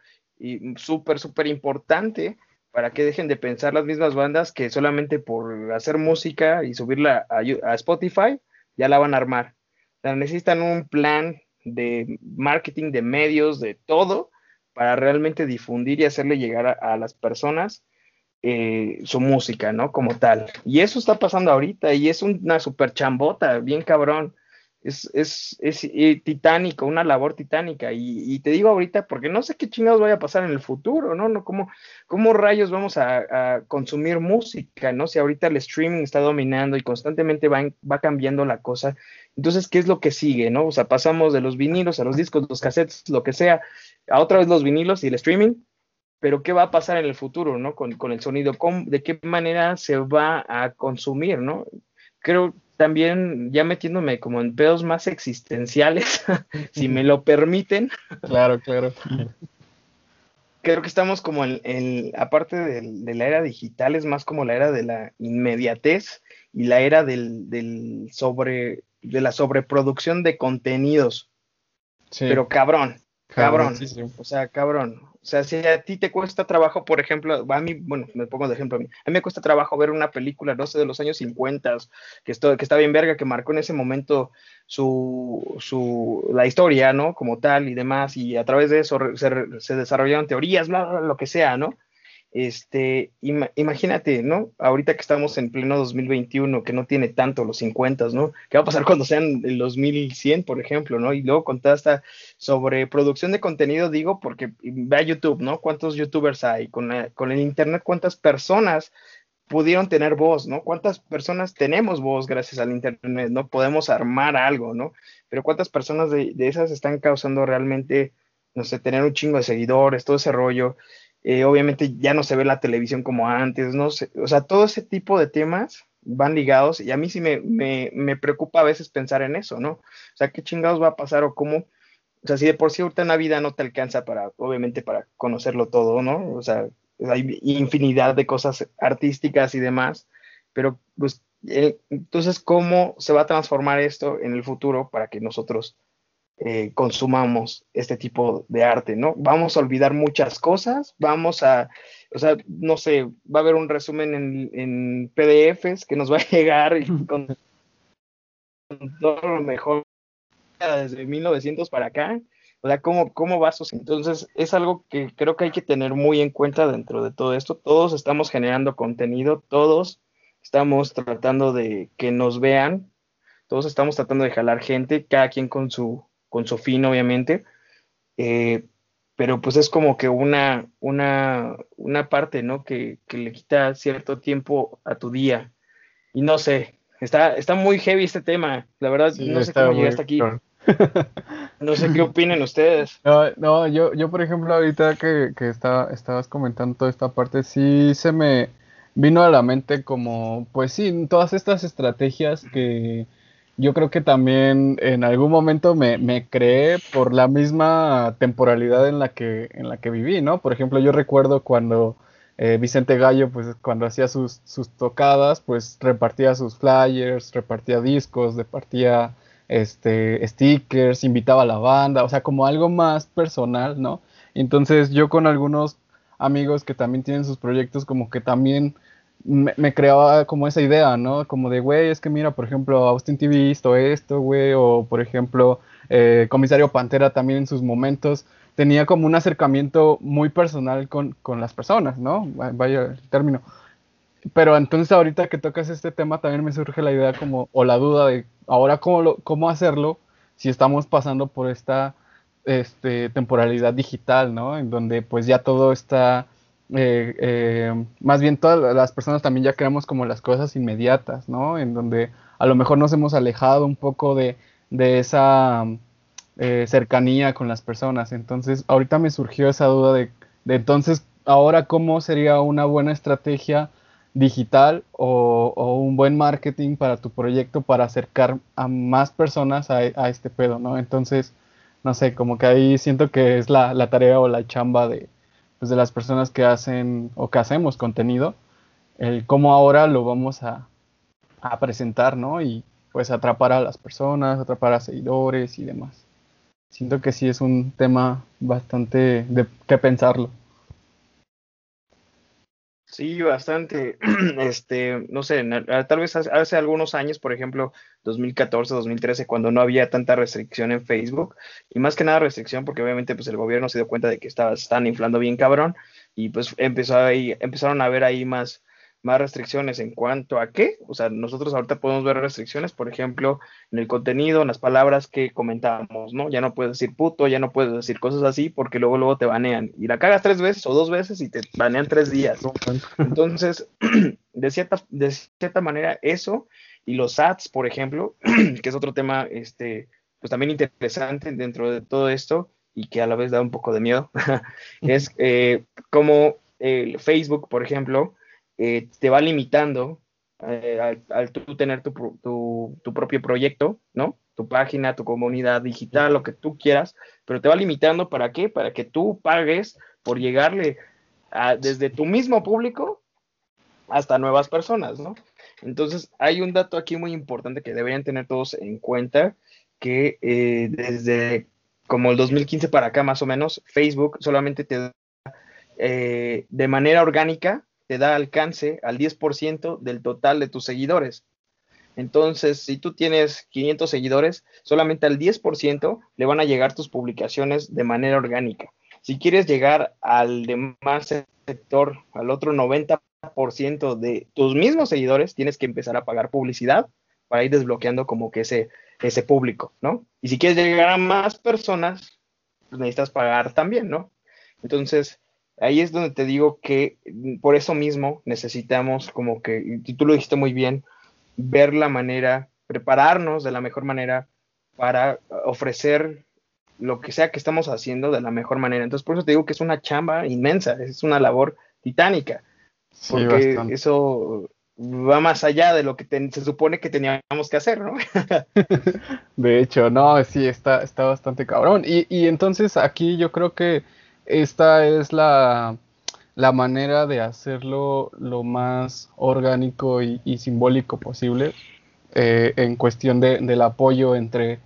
súper, súper importante para que dejen de pensar las mismas bandas que solamente por hacer música y subirla a, Spotify ya la van a armar. O sea, necesitan un plan de marketing, de medios, de todo, para realmente difundir y hacerle llegar a, las personas eh, su música, ¿no? Como tal. Y eso está pasando ahorita y es una super chambota, bien cabrón es, es, es eh, titánico, una labor titánica. Y, te digo ahorita porque no sé qué chingados vaya a pasar en el futuro, ¿no? no ¿Cómo, cómo rayos vamos a, consumir música, ¿no? Si ahorita el streaming está dominando y constantemente va, va cambiando la cosa. Entonces, ¿qué es lo que sigue, no? O sea, pasamos de los vinilos a los discos, los cassettes, lo que sea, a otra vez los vinilos y el streaming. Pero, ¿qué va a pasar en el futuro, no? Con, con el sonido, ¿de qué manera se va a consumir, no? Creo, también ya metiéndome como en pedos más existenciales, si me lo permiten. Claro, claro. Creo que estamos como en, aparte de, la era digital, es más como la era de la inmediatez y la era del, sobre, de la sobreproducción de contenidos. Pero cabrón, cabrón. O sea, cabrón. O sea, si a ti te cuesta trabajo, por ejemplo, a mí, bueno, me pongo de ejemplo a mí, a mí me cuesta trabajo ver una película, no sé, de los años 50, que, esto, que está bien verga, que marcó en ese momento su, su, la historia, ¿no? Como tal y demás, y a través de eso se, se desarrollaron teorías, bla, bla, lo que sea, ¿no? Este, imagínate, ¿no? Ahorita que estamos en pleno 2021, que no tiene tanto los 50, ¿no? ¿Qué va a pasar cuando sean el 2100, por ejemplo, ¿no? Y luego con toda esta sobreproducción de contenido, digo, porque ve a YouTube, ¿no? ¿Cuántos youtubers hay? Con, el Internet, ¿cuántas personas pudieron tener voz, ¿no? ¿Cuántas personas tenemos voz gracias al Internet, ¿no? Podemos armar algo, ¿no? Pero ¿cuántas personas de esas están causando realmente, no sé, tener un chingo de seguidores, todo ese rollo? Eh, obviamente ya no se ve la televisión como antes, no sé, o sea, todo ese tipo de temas van ligados y a mí sí me, me, preocupa a veces pensar en eso, ¿no? O sea, ¿qué chingados va a pasar o cómo? O sea, si de por sí ahorita en vida no te alcanza para, obviamente, para conocerlo todo, ¿no? O sea, hay infinidad de cosas artísticas y demás, pero pues, entonces, ¿cómo se va a transformar esto en el futuro para que nosotros eh, consumamos este tipo de arte, ¿no? Vamos a olvidar muchas cosas, vamos a, o sea, no sé, va a haber un resumen en, en PDFs que nos va a llegar con, todo lo mejor desde 1900 para acá. O sea, ¿cómo, cómo va a suceder? Entonces, es algo que creo que hay que tener muy en cuenta dentro de todo esto. Todos estamos generando contenido, todos estamos tratando de que nos vean, todos estamos tratando de jalar gente, cada quien con su, con su fin, obviamente. Eh, pero pues es como que una, una, una parte, ¿no? Que, le quita cierto tiempo a tu día. Y no sé, está, está muy heavy este tema. La verdad, no sé cómo llegaste aquí. No sé qué opinen ustedes. No, no, yo, yo por ejemplo, ahorita que, que estabas comentando toda esta parte, sí se me vino a la mente como, pues sí, todas estas estrategias que, yo creo que también en algún momento me, me, creé por la misma temporalidad en la que, en la que viví, ¿no? Por ejemplo, yo recuerdo cuando eh, Vicente Gallo, pues cuando hacía sus, sus tocadas, pues repartía sus flyers, repartía discos, repartía este, stickers, invitaba a la banda, o sea, como algo más personal, ¿no? Entonces yo con algunos amigos que también tienen sus proyectos, como que también me, creaba como esa idea, ¿no? Como de, güey, es que mira, por ejemplo, Austin TV hizo esto, güey, o por ejemplo, eh, Comisario Pantera también en sus momentos tenía como un acercamiento muy personal con, con las personas, ¿no? Vaya término. Pero entonces ahorita que tocas este tema también me surge la idea como, o la duda de, ahora cómo, cómo hacerlo si estamos pasando por esta este, temporalidad digital, ¿no? En donde pues ya todo está eh, eh, más bien todas las personas también ya creamos como las cosas inmediatas, ¿no? En donde a lo mejor nos hemos alejado un poco de, esa eh, cercanía con las personas. Entonces, ahorita me surgió esa duda de, entonces, ahora cómo sería una buena estrategia digital o, un buen marketing para tu proyecto para acercar a más personas a, este pedo, ¿no? Entonces, no sé, como que ahí siento que es la, la tarea o la chamba de, pues, de las personas que hacen o que hacemos contenido, el cómo ahora lo vamos a, a presentar, ¿no? Y pues atrapar a las personas, atrapar a seguidores y demás. Siento que sí es un tema bastante de que pensarlo. Sí, bastante. Este, no sé, tal vez hace algunos años, por ejemplo, 2014, 2013, cuando no había tanta restricción en Facebook, y más que nada restricción, porque obviamente pues el gobierno se dio cuenta de que estaba, están inflando bien cabrón, y pues empezó ahí, empezaron a ver ahí más, más restricciones en cuanto a qué. O sea, nosotros ahorita podemos ver restricciones, por ejemplo, en el contenido, en las palabras que comentábamos, ¿no? Ya no puedes decir puto, ya no puedes decir cosas así porque luego luego te banean. Y la cagas tres veces o dos veces y te banean tres días. Entonces, de cierta, de cierta manera, eso y los ads, por ejemplo, que es otro tema, este, pues también interesante dentro de todo esto y que a la vez da un poco de miedo, es eh, como el Facebook, por ejemplo, eh, te va limitando eh, al, tú tener tu, propio proyecto, ¿no? Tu página, tu comunidad digital, lo que tú quieras, pero te va limitando para qué? Para que tú pagues por llegarle desde tu mismo público hasta nuevas personas, ¿no? Entonces, hay un dato aquí muy importante que deberían tener todos en cuenta, que eh, desde como el 2015 para acá más o menos, Facebook solamente te da de manera orgánica te da alcance al 10% del total de tus seguidores. Entonces, si tú tienes 500 seguidores, solamente al 10% le van a llegar tus publicaciones de manera orgánica. Si quieres llegar al demás sector, al otro 90% de tus mismos seguidores, tienes que empezar a pagar publicidad para ir desbloqueando como que ese, ese público, ¿no? Y si quieres llegar a más personas, pues necesitas pagar también, ¿no? Entonces, ahí es donde te digo que mm, por eso mismo necesitamos como que, y tú lo dijiste muy bien, ver la manera, prepararnos de la mejor manera para ofrecer lo que sea que estamos haciendo de la mejor manera. Entonces, por eso te digo que es una chamba inmensa, es una labor titánica, porque eso va más allá de lo que se supone que teníamos que hacer, ¿no? de hecho, no, sí, está, está bastante cabrón. Y, y entonces aquí yo creo que esta es la, manera de hacerlo lo más orgánico y, simbólico posible eh, en cuestión de, del apoyo entre,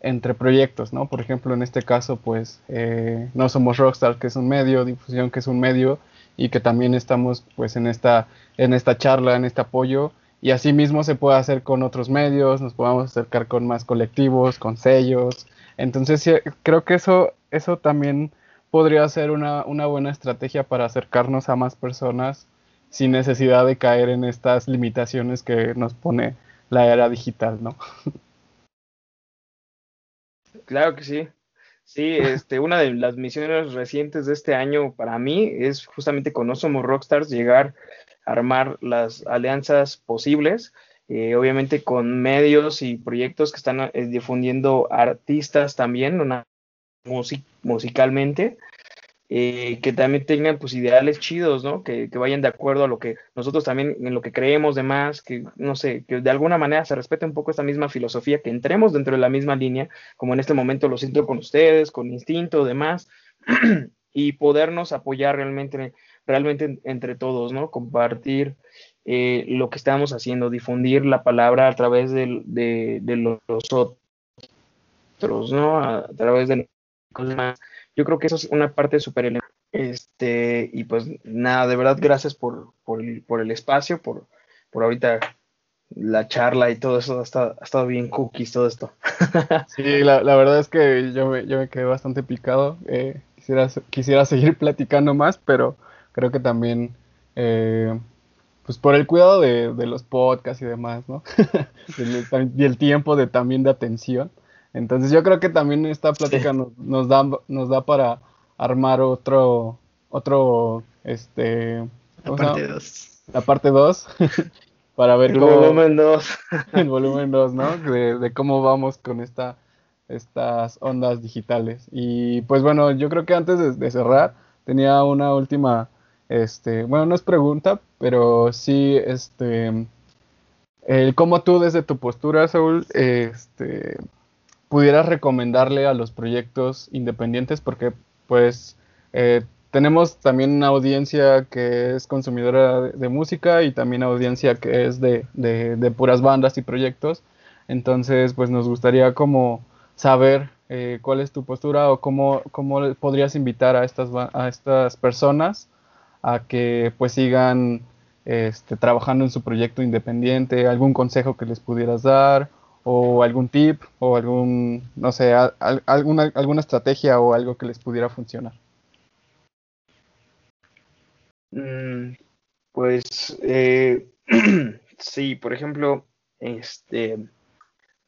entre proyectos, ¿no? Por ejemplo, en este caso, pues, eh, no somos Rockstar, que es un medio, difusión, que es un medio, y que también estamos, pues, en esta, en esta charla, en este apoyo, y así mismo se puede hacer con otros medios, nos podemos acercar con más colectivos, con sellos, entonces creo que eso, eso también podría ser una, buena estrategia para acercarnos a más personas sin necesidad de caer en estas limitaciones que nos pone la era digital, ¿no? Claro que sí. Sí, este, una de las misiones recientes de este año para mí es justamente con No Somos Rockstars llegar a armar las alianzas posibles, eh, obviamente con medios y proyectos que están eh, difundiendo artistas también, una musicalmente, eh, que también tengan pues ideales chidos, ¿no? Que, vayan de acuerdo a lo que nosotros también, en lo que creemos demás, que no sé, que de alguna manera se respete un poco esta misma filosofía, que entremos dentro de la misma línea, como en este momento lo siento con ustedes, con instinto, demás, y podernos apoyar realmente, realmente entre todos, ¿no? Compartir eh, lo que estamos haciendo, difundir la palabra a través de, de, de los otros, ¿no? A, través de. Yo creo que eso es una parte súper Este, y pues nada, de verdad, gracias por, por, el, espacio, por, por ahorita la charla y todo eso. Ha estado, bien cookies todo esto. sí, la, verdad es que yo me, yo me quedé bastante picado. Eh, quisiera, quisiera seguir platicando más, pero creo que también, eh, pues por el cuidado de, los podcasts y demás, ¿no? y el tiempo de también de atención. Entonces yo creo que también esta plática nos, da, nos da para armar otro, otro, este... La parte 2. La parte 2. para ver el volumen 2. el volumen 2, ¿no? De, cómo vamos con esta, estas ondas digitales. Y pues bueno, yo creo que antes de, cerrar, tenía una última, este, bueno, no es pregunta, pero sí, este, el cómo tú desde tu postura, Saúl, este, pudieras recomendarle a los proyectos independientes? Porque pues eh, tenemos también una audiencia que es consumidora de, música y también audiencia que es de, puras bandas y proyectos. Entonces pues nos gustaría como saber eh, cuál es tu postura o cómo, cómo podrías invitar a estas, a estas personas a que pues sigan este, trabajando en su proyecto independiente, algún consejo que les pudieras dar o algún tip o algún, no sé, alguna, alguna estrategia o algo que les pudiera funcionar. Mm, pues eh, sí, por ejemplo, este,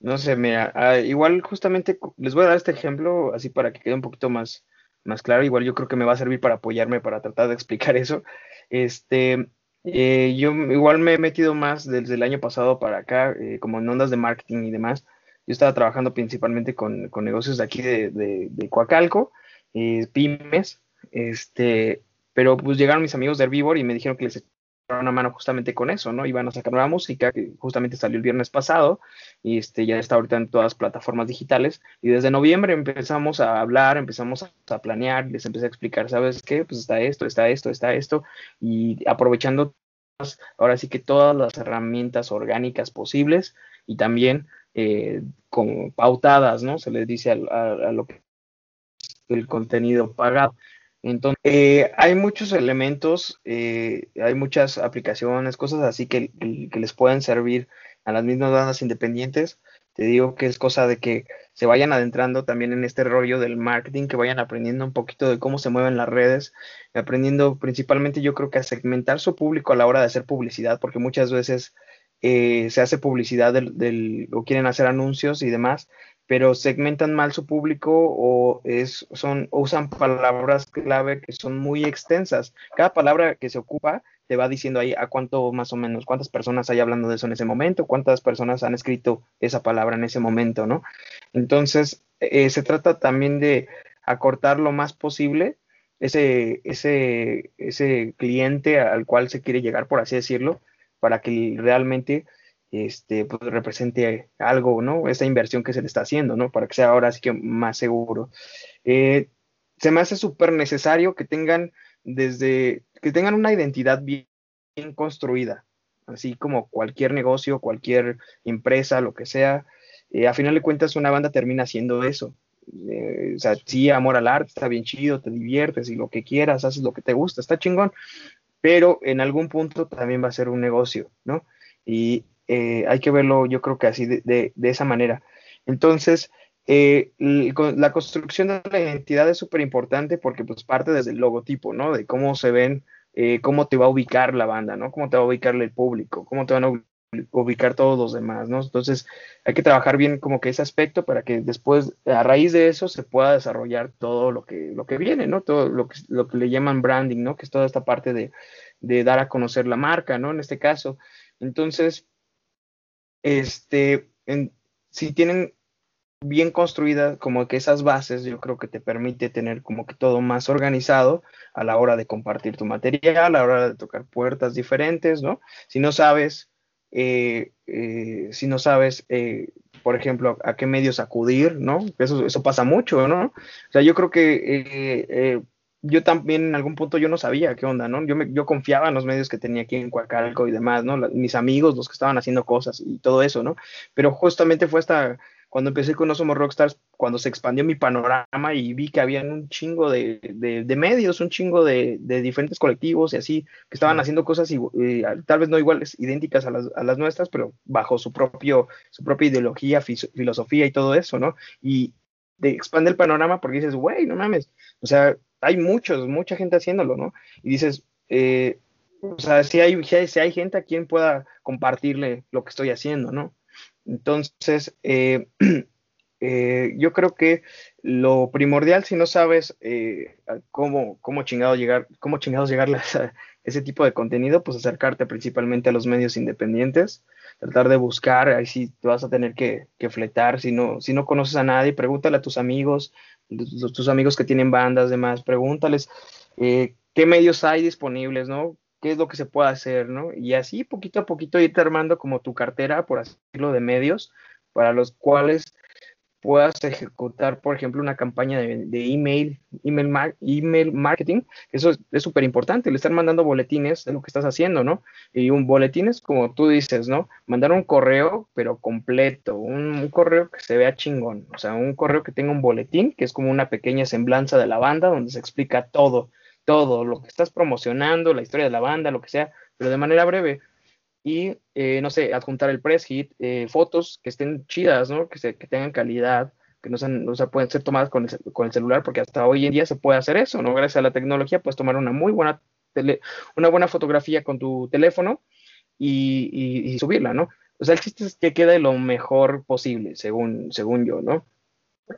no sé, mira, ah, igual justamente les voy a dar este ejemplo así para que quede un poquito más, más claro. Igual yo creo que me va a servir para apoyarme para tratar de explicar eso. Este, eh, yo igual me he metido más desde el año pasado para acá, eh, como en ondas de marketing y demás. Yo estaba trabajando principalmente con, con negocios de aquí de, Coacalco, eh, pymes, este, pero pues llegaron mis amigos de Herbivore y me dijeron que les una mano justamente con eso, ¿no? Iban a sacar nueva música que justamente salió el viernes pasado y este ya está ahorita en todas las plataformas digitales y desde noviembre empezamos a hablar, empezamos a planear, les empecé a explicar, ¿sabes qué? Pues está esto, está esto, está esto y aprovechando ahora sí que todas las herramientas orgánicas posibles y también eh, con pautadas, ¿no? Se les dice a, a lo que el contenido pagado. Entonces, eh, hay muchos elementos, eh, hay muchas aplicaciones, cosas así que, les pueden servir a las mismas bandas independientes. Te digo que es cosa de que se vayan adentrando también en este rollo del marketing, que vayan aprendiendo un poquito de cómo se mueven las redes, aprendiendo principalmente yo creo que a segmentar su público a la hora de hacer publicidad, porque muchas veces eh, se hace publicidad del, o quieren hacer anuncios y demás, pero segmentan mal su público o es, son, usan palabras clave que son muy extensas. Cada palabra que se ocupa te va diciendo ahí a cuánto más o menos, cuántas personas hay hablando de eso en ese momento, cuántas personas han escrito esa palabra en ese momento, ¿no? Entonces, eh, se trata también de acortar lo más posible ese, ese, ese cliente al cual se quiere llegar, por así decirlo, para que realmente este, pues, represente algo, ¿no? Esa inversión que se le está haciendo, ¿no? Para que sea ahora sí que más seguro. Eh, se me hace súper necesario que tengan desde, que tengan una identidad bien, construida, así como cualquier negocio, cualquier empresa, lo que sea. Eh, a final de cuentas, una banda termina haciendo eso. Eh, o sea, sí, amor al arte, está bien chido, te diviertes y lo que quieras, haces lo que te gusta, está chingón, pero en algún punto también va a ser un negocio, ¿no? Y eh, hay que verlo yo creo que así de, esa manera. Entonces, eh, la construcción de la identidad es súper importante porque pues parte desde el logotipo, ¿no? De cómo se ven, eh, cómo te va a ubicar la banda, ¿no? Cómo te va a ubicar el público, cómo te van a ubicar todos los demás, ¿no? Entonces hay que trabajar bien como que ese aspecto para que después, a raíz de eso, se pueda desarrollar todo lo que, lo que viene, ¿no? Todo lo que, lo que le llaman branding, ¿no? Que es toda esta parte de, de dar a conocer la marca, ¿no? En este caso. Entonces, este, si tienen bien construidas como que esas bases, yo creo que te permite tener como que todo más organizado a la hora de compartir tu material, a la hora de tocar puertas diferentes, ¿no? Si no sabes, eh, eh, si no sabes, eh, por ejemplo, a qué medios acudir, ¿no? Eso, eso pasa mucho, ¿no? O sea, yo creo que yo también en algún punto yo no sabía qué onda, ¿no? Yo, me, yo confiaba en los medios que tenía aquí en Coacalco y demás, ¿no? mis amigos, los que estaban haciendo cosas y todo eso, ¿no? Pero justamente fue hasta cuando empecé con No Somos Rockstars, cuando se expandió mi panorama y vi que había un chingo de, de, medios, un chingo de, de, diferentes colectivos y así, que estaban haciendo cosas y, tal vez no iguales, idénticas a las, a las, nuestras, pero bajo su, propio, su propia ideología, filosofía y todo eso, ¿no? Y te expande el panorama porque dices, güey, no mames, o sea, hay muchos, mucha gente haciéndolo, ¿no? Y dices, eh, o sea, si hay, si hay gente a quien pueda compartirle lo que estoy haciendo, ¿no? Entonces, eh, eh, yo creo que lo primordial, si no sabes cómo, cómo, chingado llegar, cómo chingados llegarle a ese tipo de contenido, pues acercarte principalmente a los medios independientes, tratar de buscar, ahí sí te vas a tener que, que fletar, si no, si no conoces a nadie, pregúntale a tus amigos, tus amigos que tienen bandas, demás, pregúntales eh, qué medios hay disponibles, ¿no? ¿Qué es lo que se puede hacer, ¿no? Y así poquito a poquito irte armando como tu cartera, por así decirlo, de medios para los cuales puedas ejecutar, por ejemplo, una campaña de, email, email, email marketing, eso es súper importante, le están mandando boletines de lo que estás haciendo, ¿no? Y un boletín es como tú dices, ¿no? Mandar un correo, pero completo, un, correo que se vea chingón, o sea, un correo que tenga un boletín, que es como una pequeña semblanza de la banda, donde se explica todo, todo lo que estás promocionando, la historia de la banda, lo que sea, pero de manera breve. Y, eh, no sé, adjuntar el press hit, eh, fotos que estén chidas, ¿no? Que, se, que tengan calidad, que no sean, o sea, pueden ser tomadas con el, con el, celular, porque hasta hoy en día se puede hacer eso, ¿no? Gracias a la tecnología puedes tomar una muy buena, tele, una buena fotografía con tu teléfono y, y, y, subirla, ¿no? O sea, el chiste es que quede lo mejor posible, según, según yo, ¿no?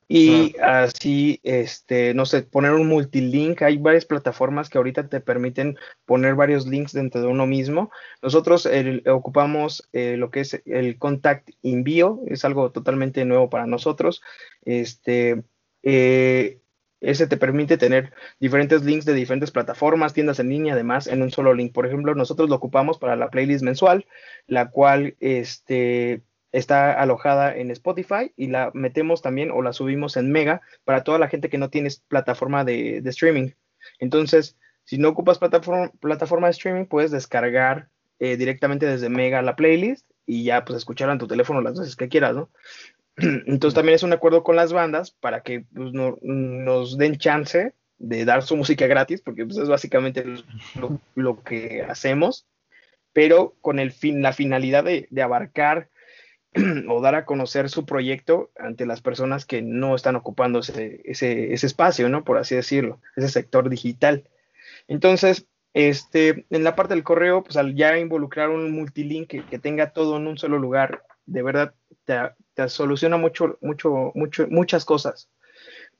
Y así, este, no sé, poner un multilink. Hay varias plataformas que ahorita te permiten poner varios links dentro de uno mismo. Nosotros el, ocupamos eh, lo que es el Contact Envío, es algo totalmente nuevo para nosotros. Este, eh, ese te permite tener diferentes links de diferentes plataformas, tiendas en línea, además, en un solo link. Por ejemplo, nosotros lo ocupamos para la playlist mensual, la cual, este, está alojada en Spotify y la metemos también o la subimos en Mega para toda la gente que no tiene plataforma de, de streaming. Entonces, si no ocupas plataforma, plataforma de streaming, puedes descargar eh, directamente desde Mega la playlist y ya pues escuchar en tu teléfono las veces que quieras, ¿no? Entonces también es un acuerdo con las bandas para que pues, no, nos den chance de dar su música gratis, porque pues, es básicamente lo, lo, que hacemos, pero con el fin, la finalidad de, de abarcar o dar a conocer su proyecto ante las personas que no están ocupando ese, ese, ese, espacio, ¿no? Por así decirlo, ese sector digital. Entonces, este, en la parte del correo, pues al ya involucrar un multilink que, que tenga todo en un solo lugar, de verdad te, te soluciona mucho, mucho, mucho, muchas cosas.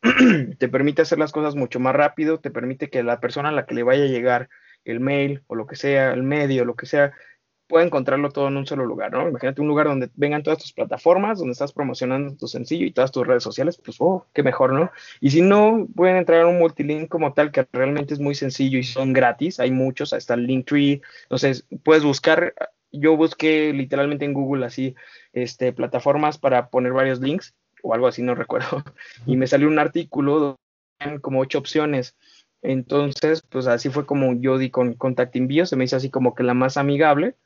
te permite hacer las cosas mucho más rápido, te permite que la persona a la que le vaya a llegar el mail o lo que sea, el medio, lo que sea, puede encontrarlo todo en un solo lugar, ¿no? Imagínate un lugar donde vengan todas tus plataformas, donde estás promocionando tu sencillo y todas tus redes sociales, pues, oh, qué mejor, ¿no? Y si no, pueden entrar a un multilink como tal, que realmente es muy sencillo y son gratis, hay muchos, está el Linktree, entonces puedes buscar, yo busqué literalmente en Google así, este, plataformas para poner varios links, o algo así, no recuerdo, y me salió un artículo donde como ocho opciones, entonces, pues así fue como yo di con Contact Envío, se me hizo así como que la más amigable,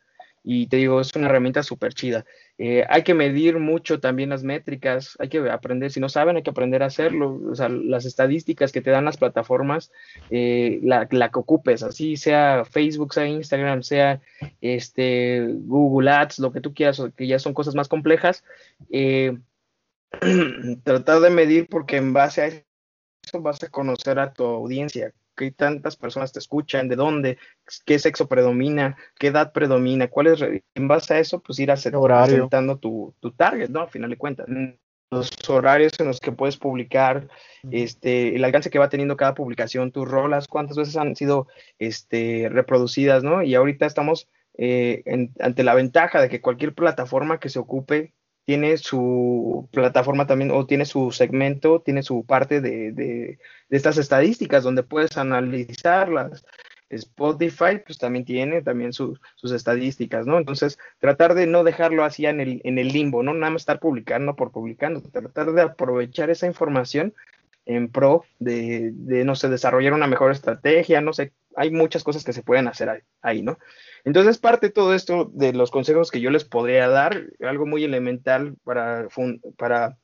y te digo, es una herramienta súper chida. Eh, hay que medir mucho también las métricas, hay que aprender, si no saben, hay que aprender a hacerlo. O sea, las estadísticas que te dan las plataformas, eh, la, la, que ocupes, así sea Facebook, sea Instagram, sea este, Google Ads, lo que tú quieras, que ya son cosas más complejas. Eh, tratar de medir porque en base a eso vas a conocer a tu audiencia, qué tantas personas te escuchan, de dónde, qué sexo predomina, qué edad predomina, cuál es, en base a eso, pues ir acertando tu, tu target, ¿no? Al final de cuentas los horarios en los que puedes publicar, este, el alcance que va teniendo cada publicación, tus rolas, cuántas veces han sido este, reproducidas, ¿no? Y ahorita estamos eh, en, ante la ventaja de que cualquier plataforma que se ocupe tiene su plataforma también o tiene su segmento, tiene su parte de, de, estas estadísticas donde puedes analizarlas. Spotify pues también tiene también su, sus estadísticas, ¿no? Entonces, tratar de no dejarlo así en el, en el limbo, ¿no? Nada más estar publicando por publicando, tratar de aprovechar esa información en pro de, de, no sé, desarrollar una mejor estrategia, no sé, hay muchas cosas que se pueden hacer ahí, ¿no? Entonces, parte de todo esto de los consejos que yo les podría dar, algo muy elemental para, para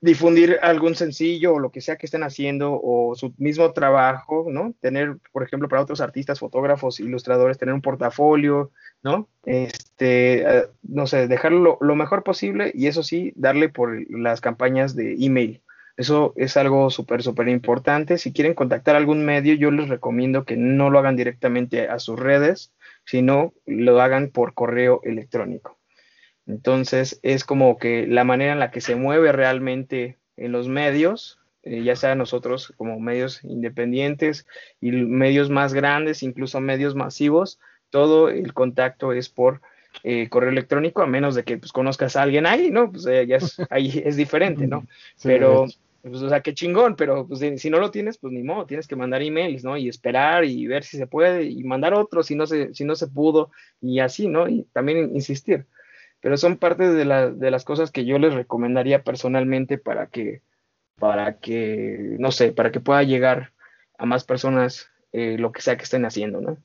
difundir algún sencillo o lo que sea que estén haciendo o su mismo trabajo, ¿no? Tener, por ejemplo, para otros artistas, fotógrafos, ilustradores, tener un portafolio, ¿no? Este, uh, no sé, dejarlo lo, lo, mejor posible y eso sí, darle por las campañas de email. Eso es algo súper, súper importante. Si quieren contactar algún medio, yo les recomiendo que no lo hagan directamente a sus redes, sino lo hagan por correo electrónico. Entonces, es como que la manera en la que se mueve realmente en los medios, eh, ya sea nosotros como medios independientes y medios más grandes, incluso medios masivos, todo el contacto es por eh, correo electrónico, a menos de que pues, conozcas a alguien ahí, ¿no? Pues eh, ya es, ahí es diferente, ¿no? Sí, Pero pues, o sea, qué chingón, pero pues, si no lo tienes, pues ni modo, tienes que mandar emails, ¿no? Y esperar y ver si se puede y mandar otro si no se, si no se pudo y así, ¿no? Y también insistir. Pero son parte de, la, de las cosas que yo les recomendaría personalmente para que, para que, no sé, para que pueda llegar a más personas eh, lo que sea que estén haciendo, ¿no?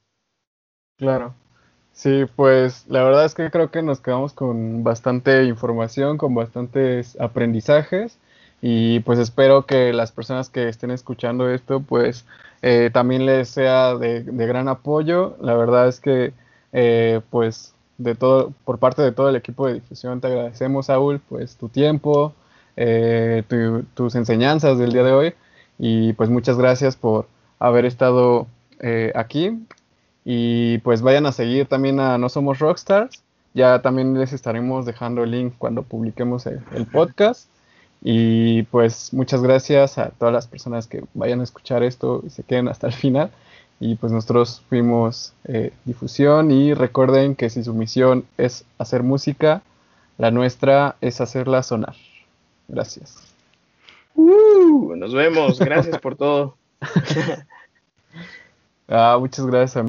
Claro. Sí, pues la verdad es que creo que nos quedamos con bastante información, con bastantes aprendizajes y pues espero que las personas que estén escuchando esto pues eh, también les sea de, gran apoyo. La verdad es que eh, pues de todo, por parte de todo el equipo de difusión te agradecemos Saúl pues tu tiempo, eh, tus enseñanzas del día de hoy y pues muchas gracias por haber estado aquí y pues vayan a seguir también a No Somos Rockstars. Ya también les estaremos dejando el link cuando publiquemos el podcast. Y pues muchas gracias a todas las personas que vayan a escuchar esto y se queden hasta el final. Y pues nosotros fuimos eh, difusión y recuerden que si su misión es hacer música, la nuestra es hacerla sonar. Gracias. Uh, nos vemos. Gracias por todo. ah, muchas gracias.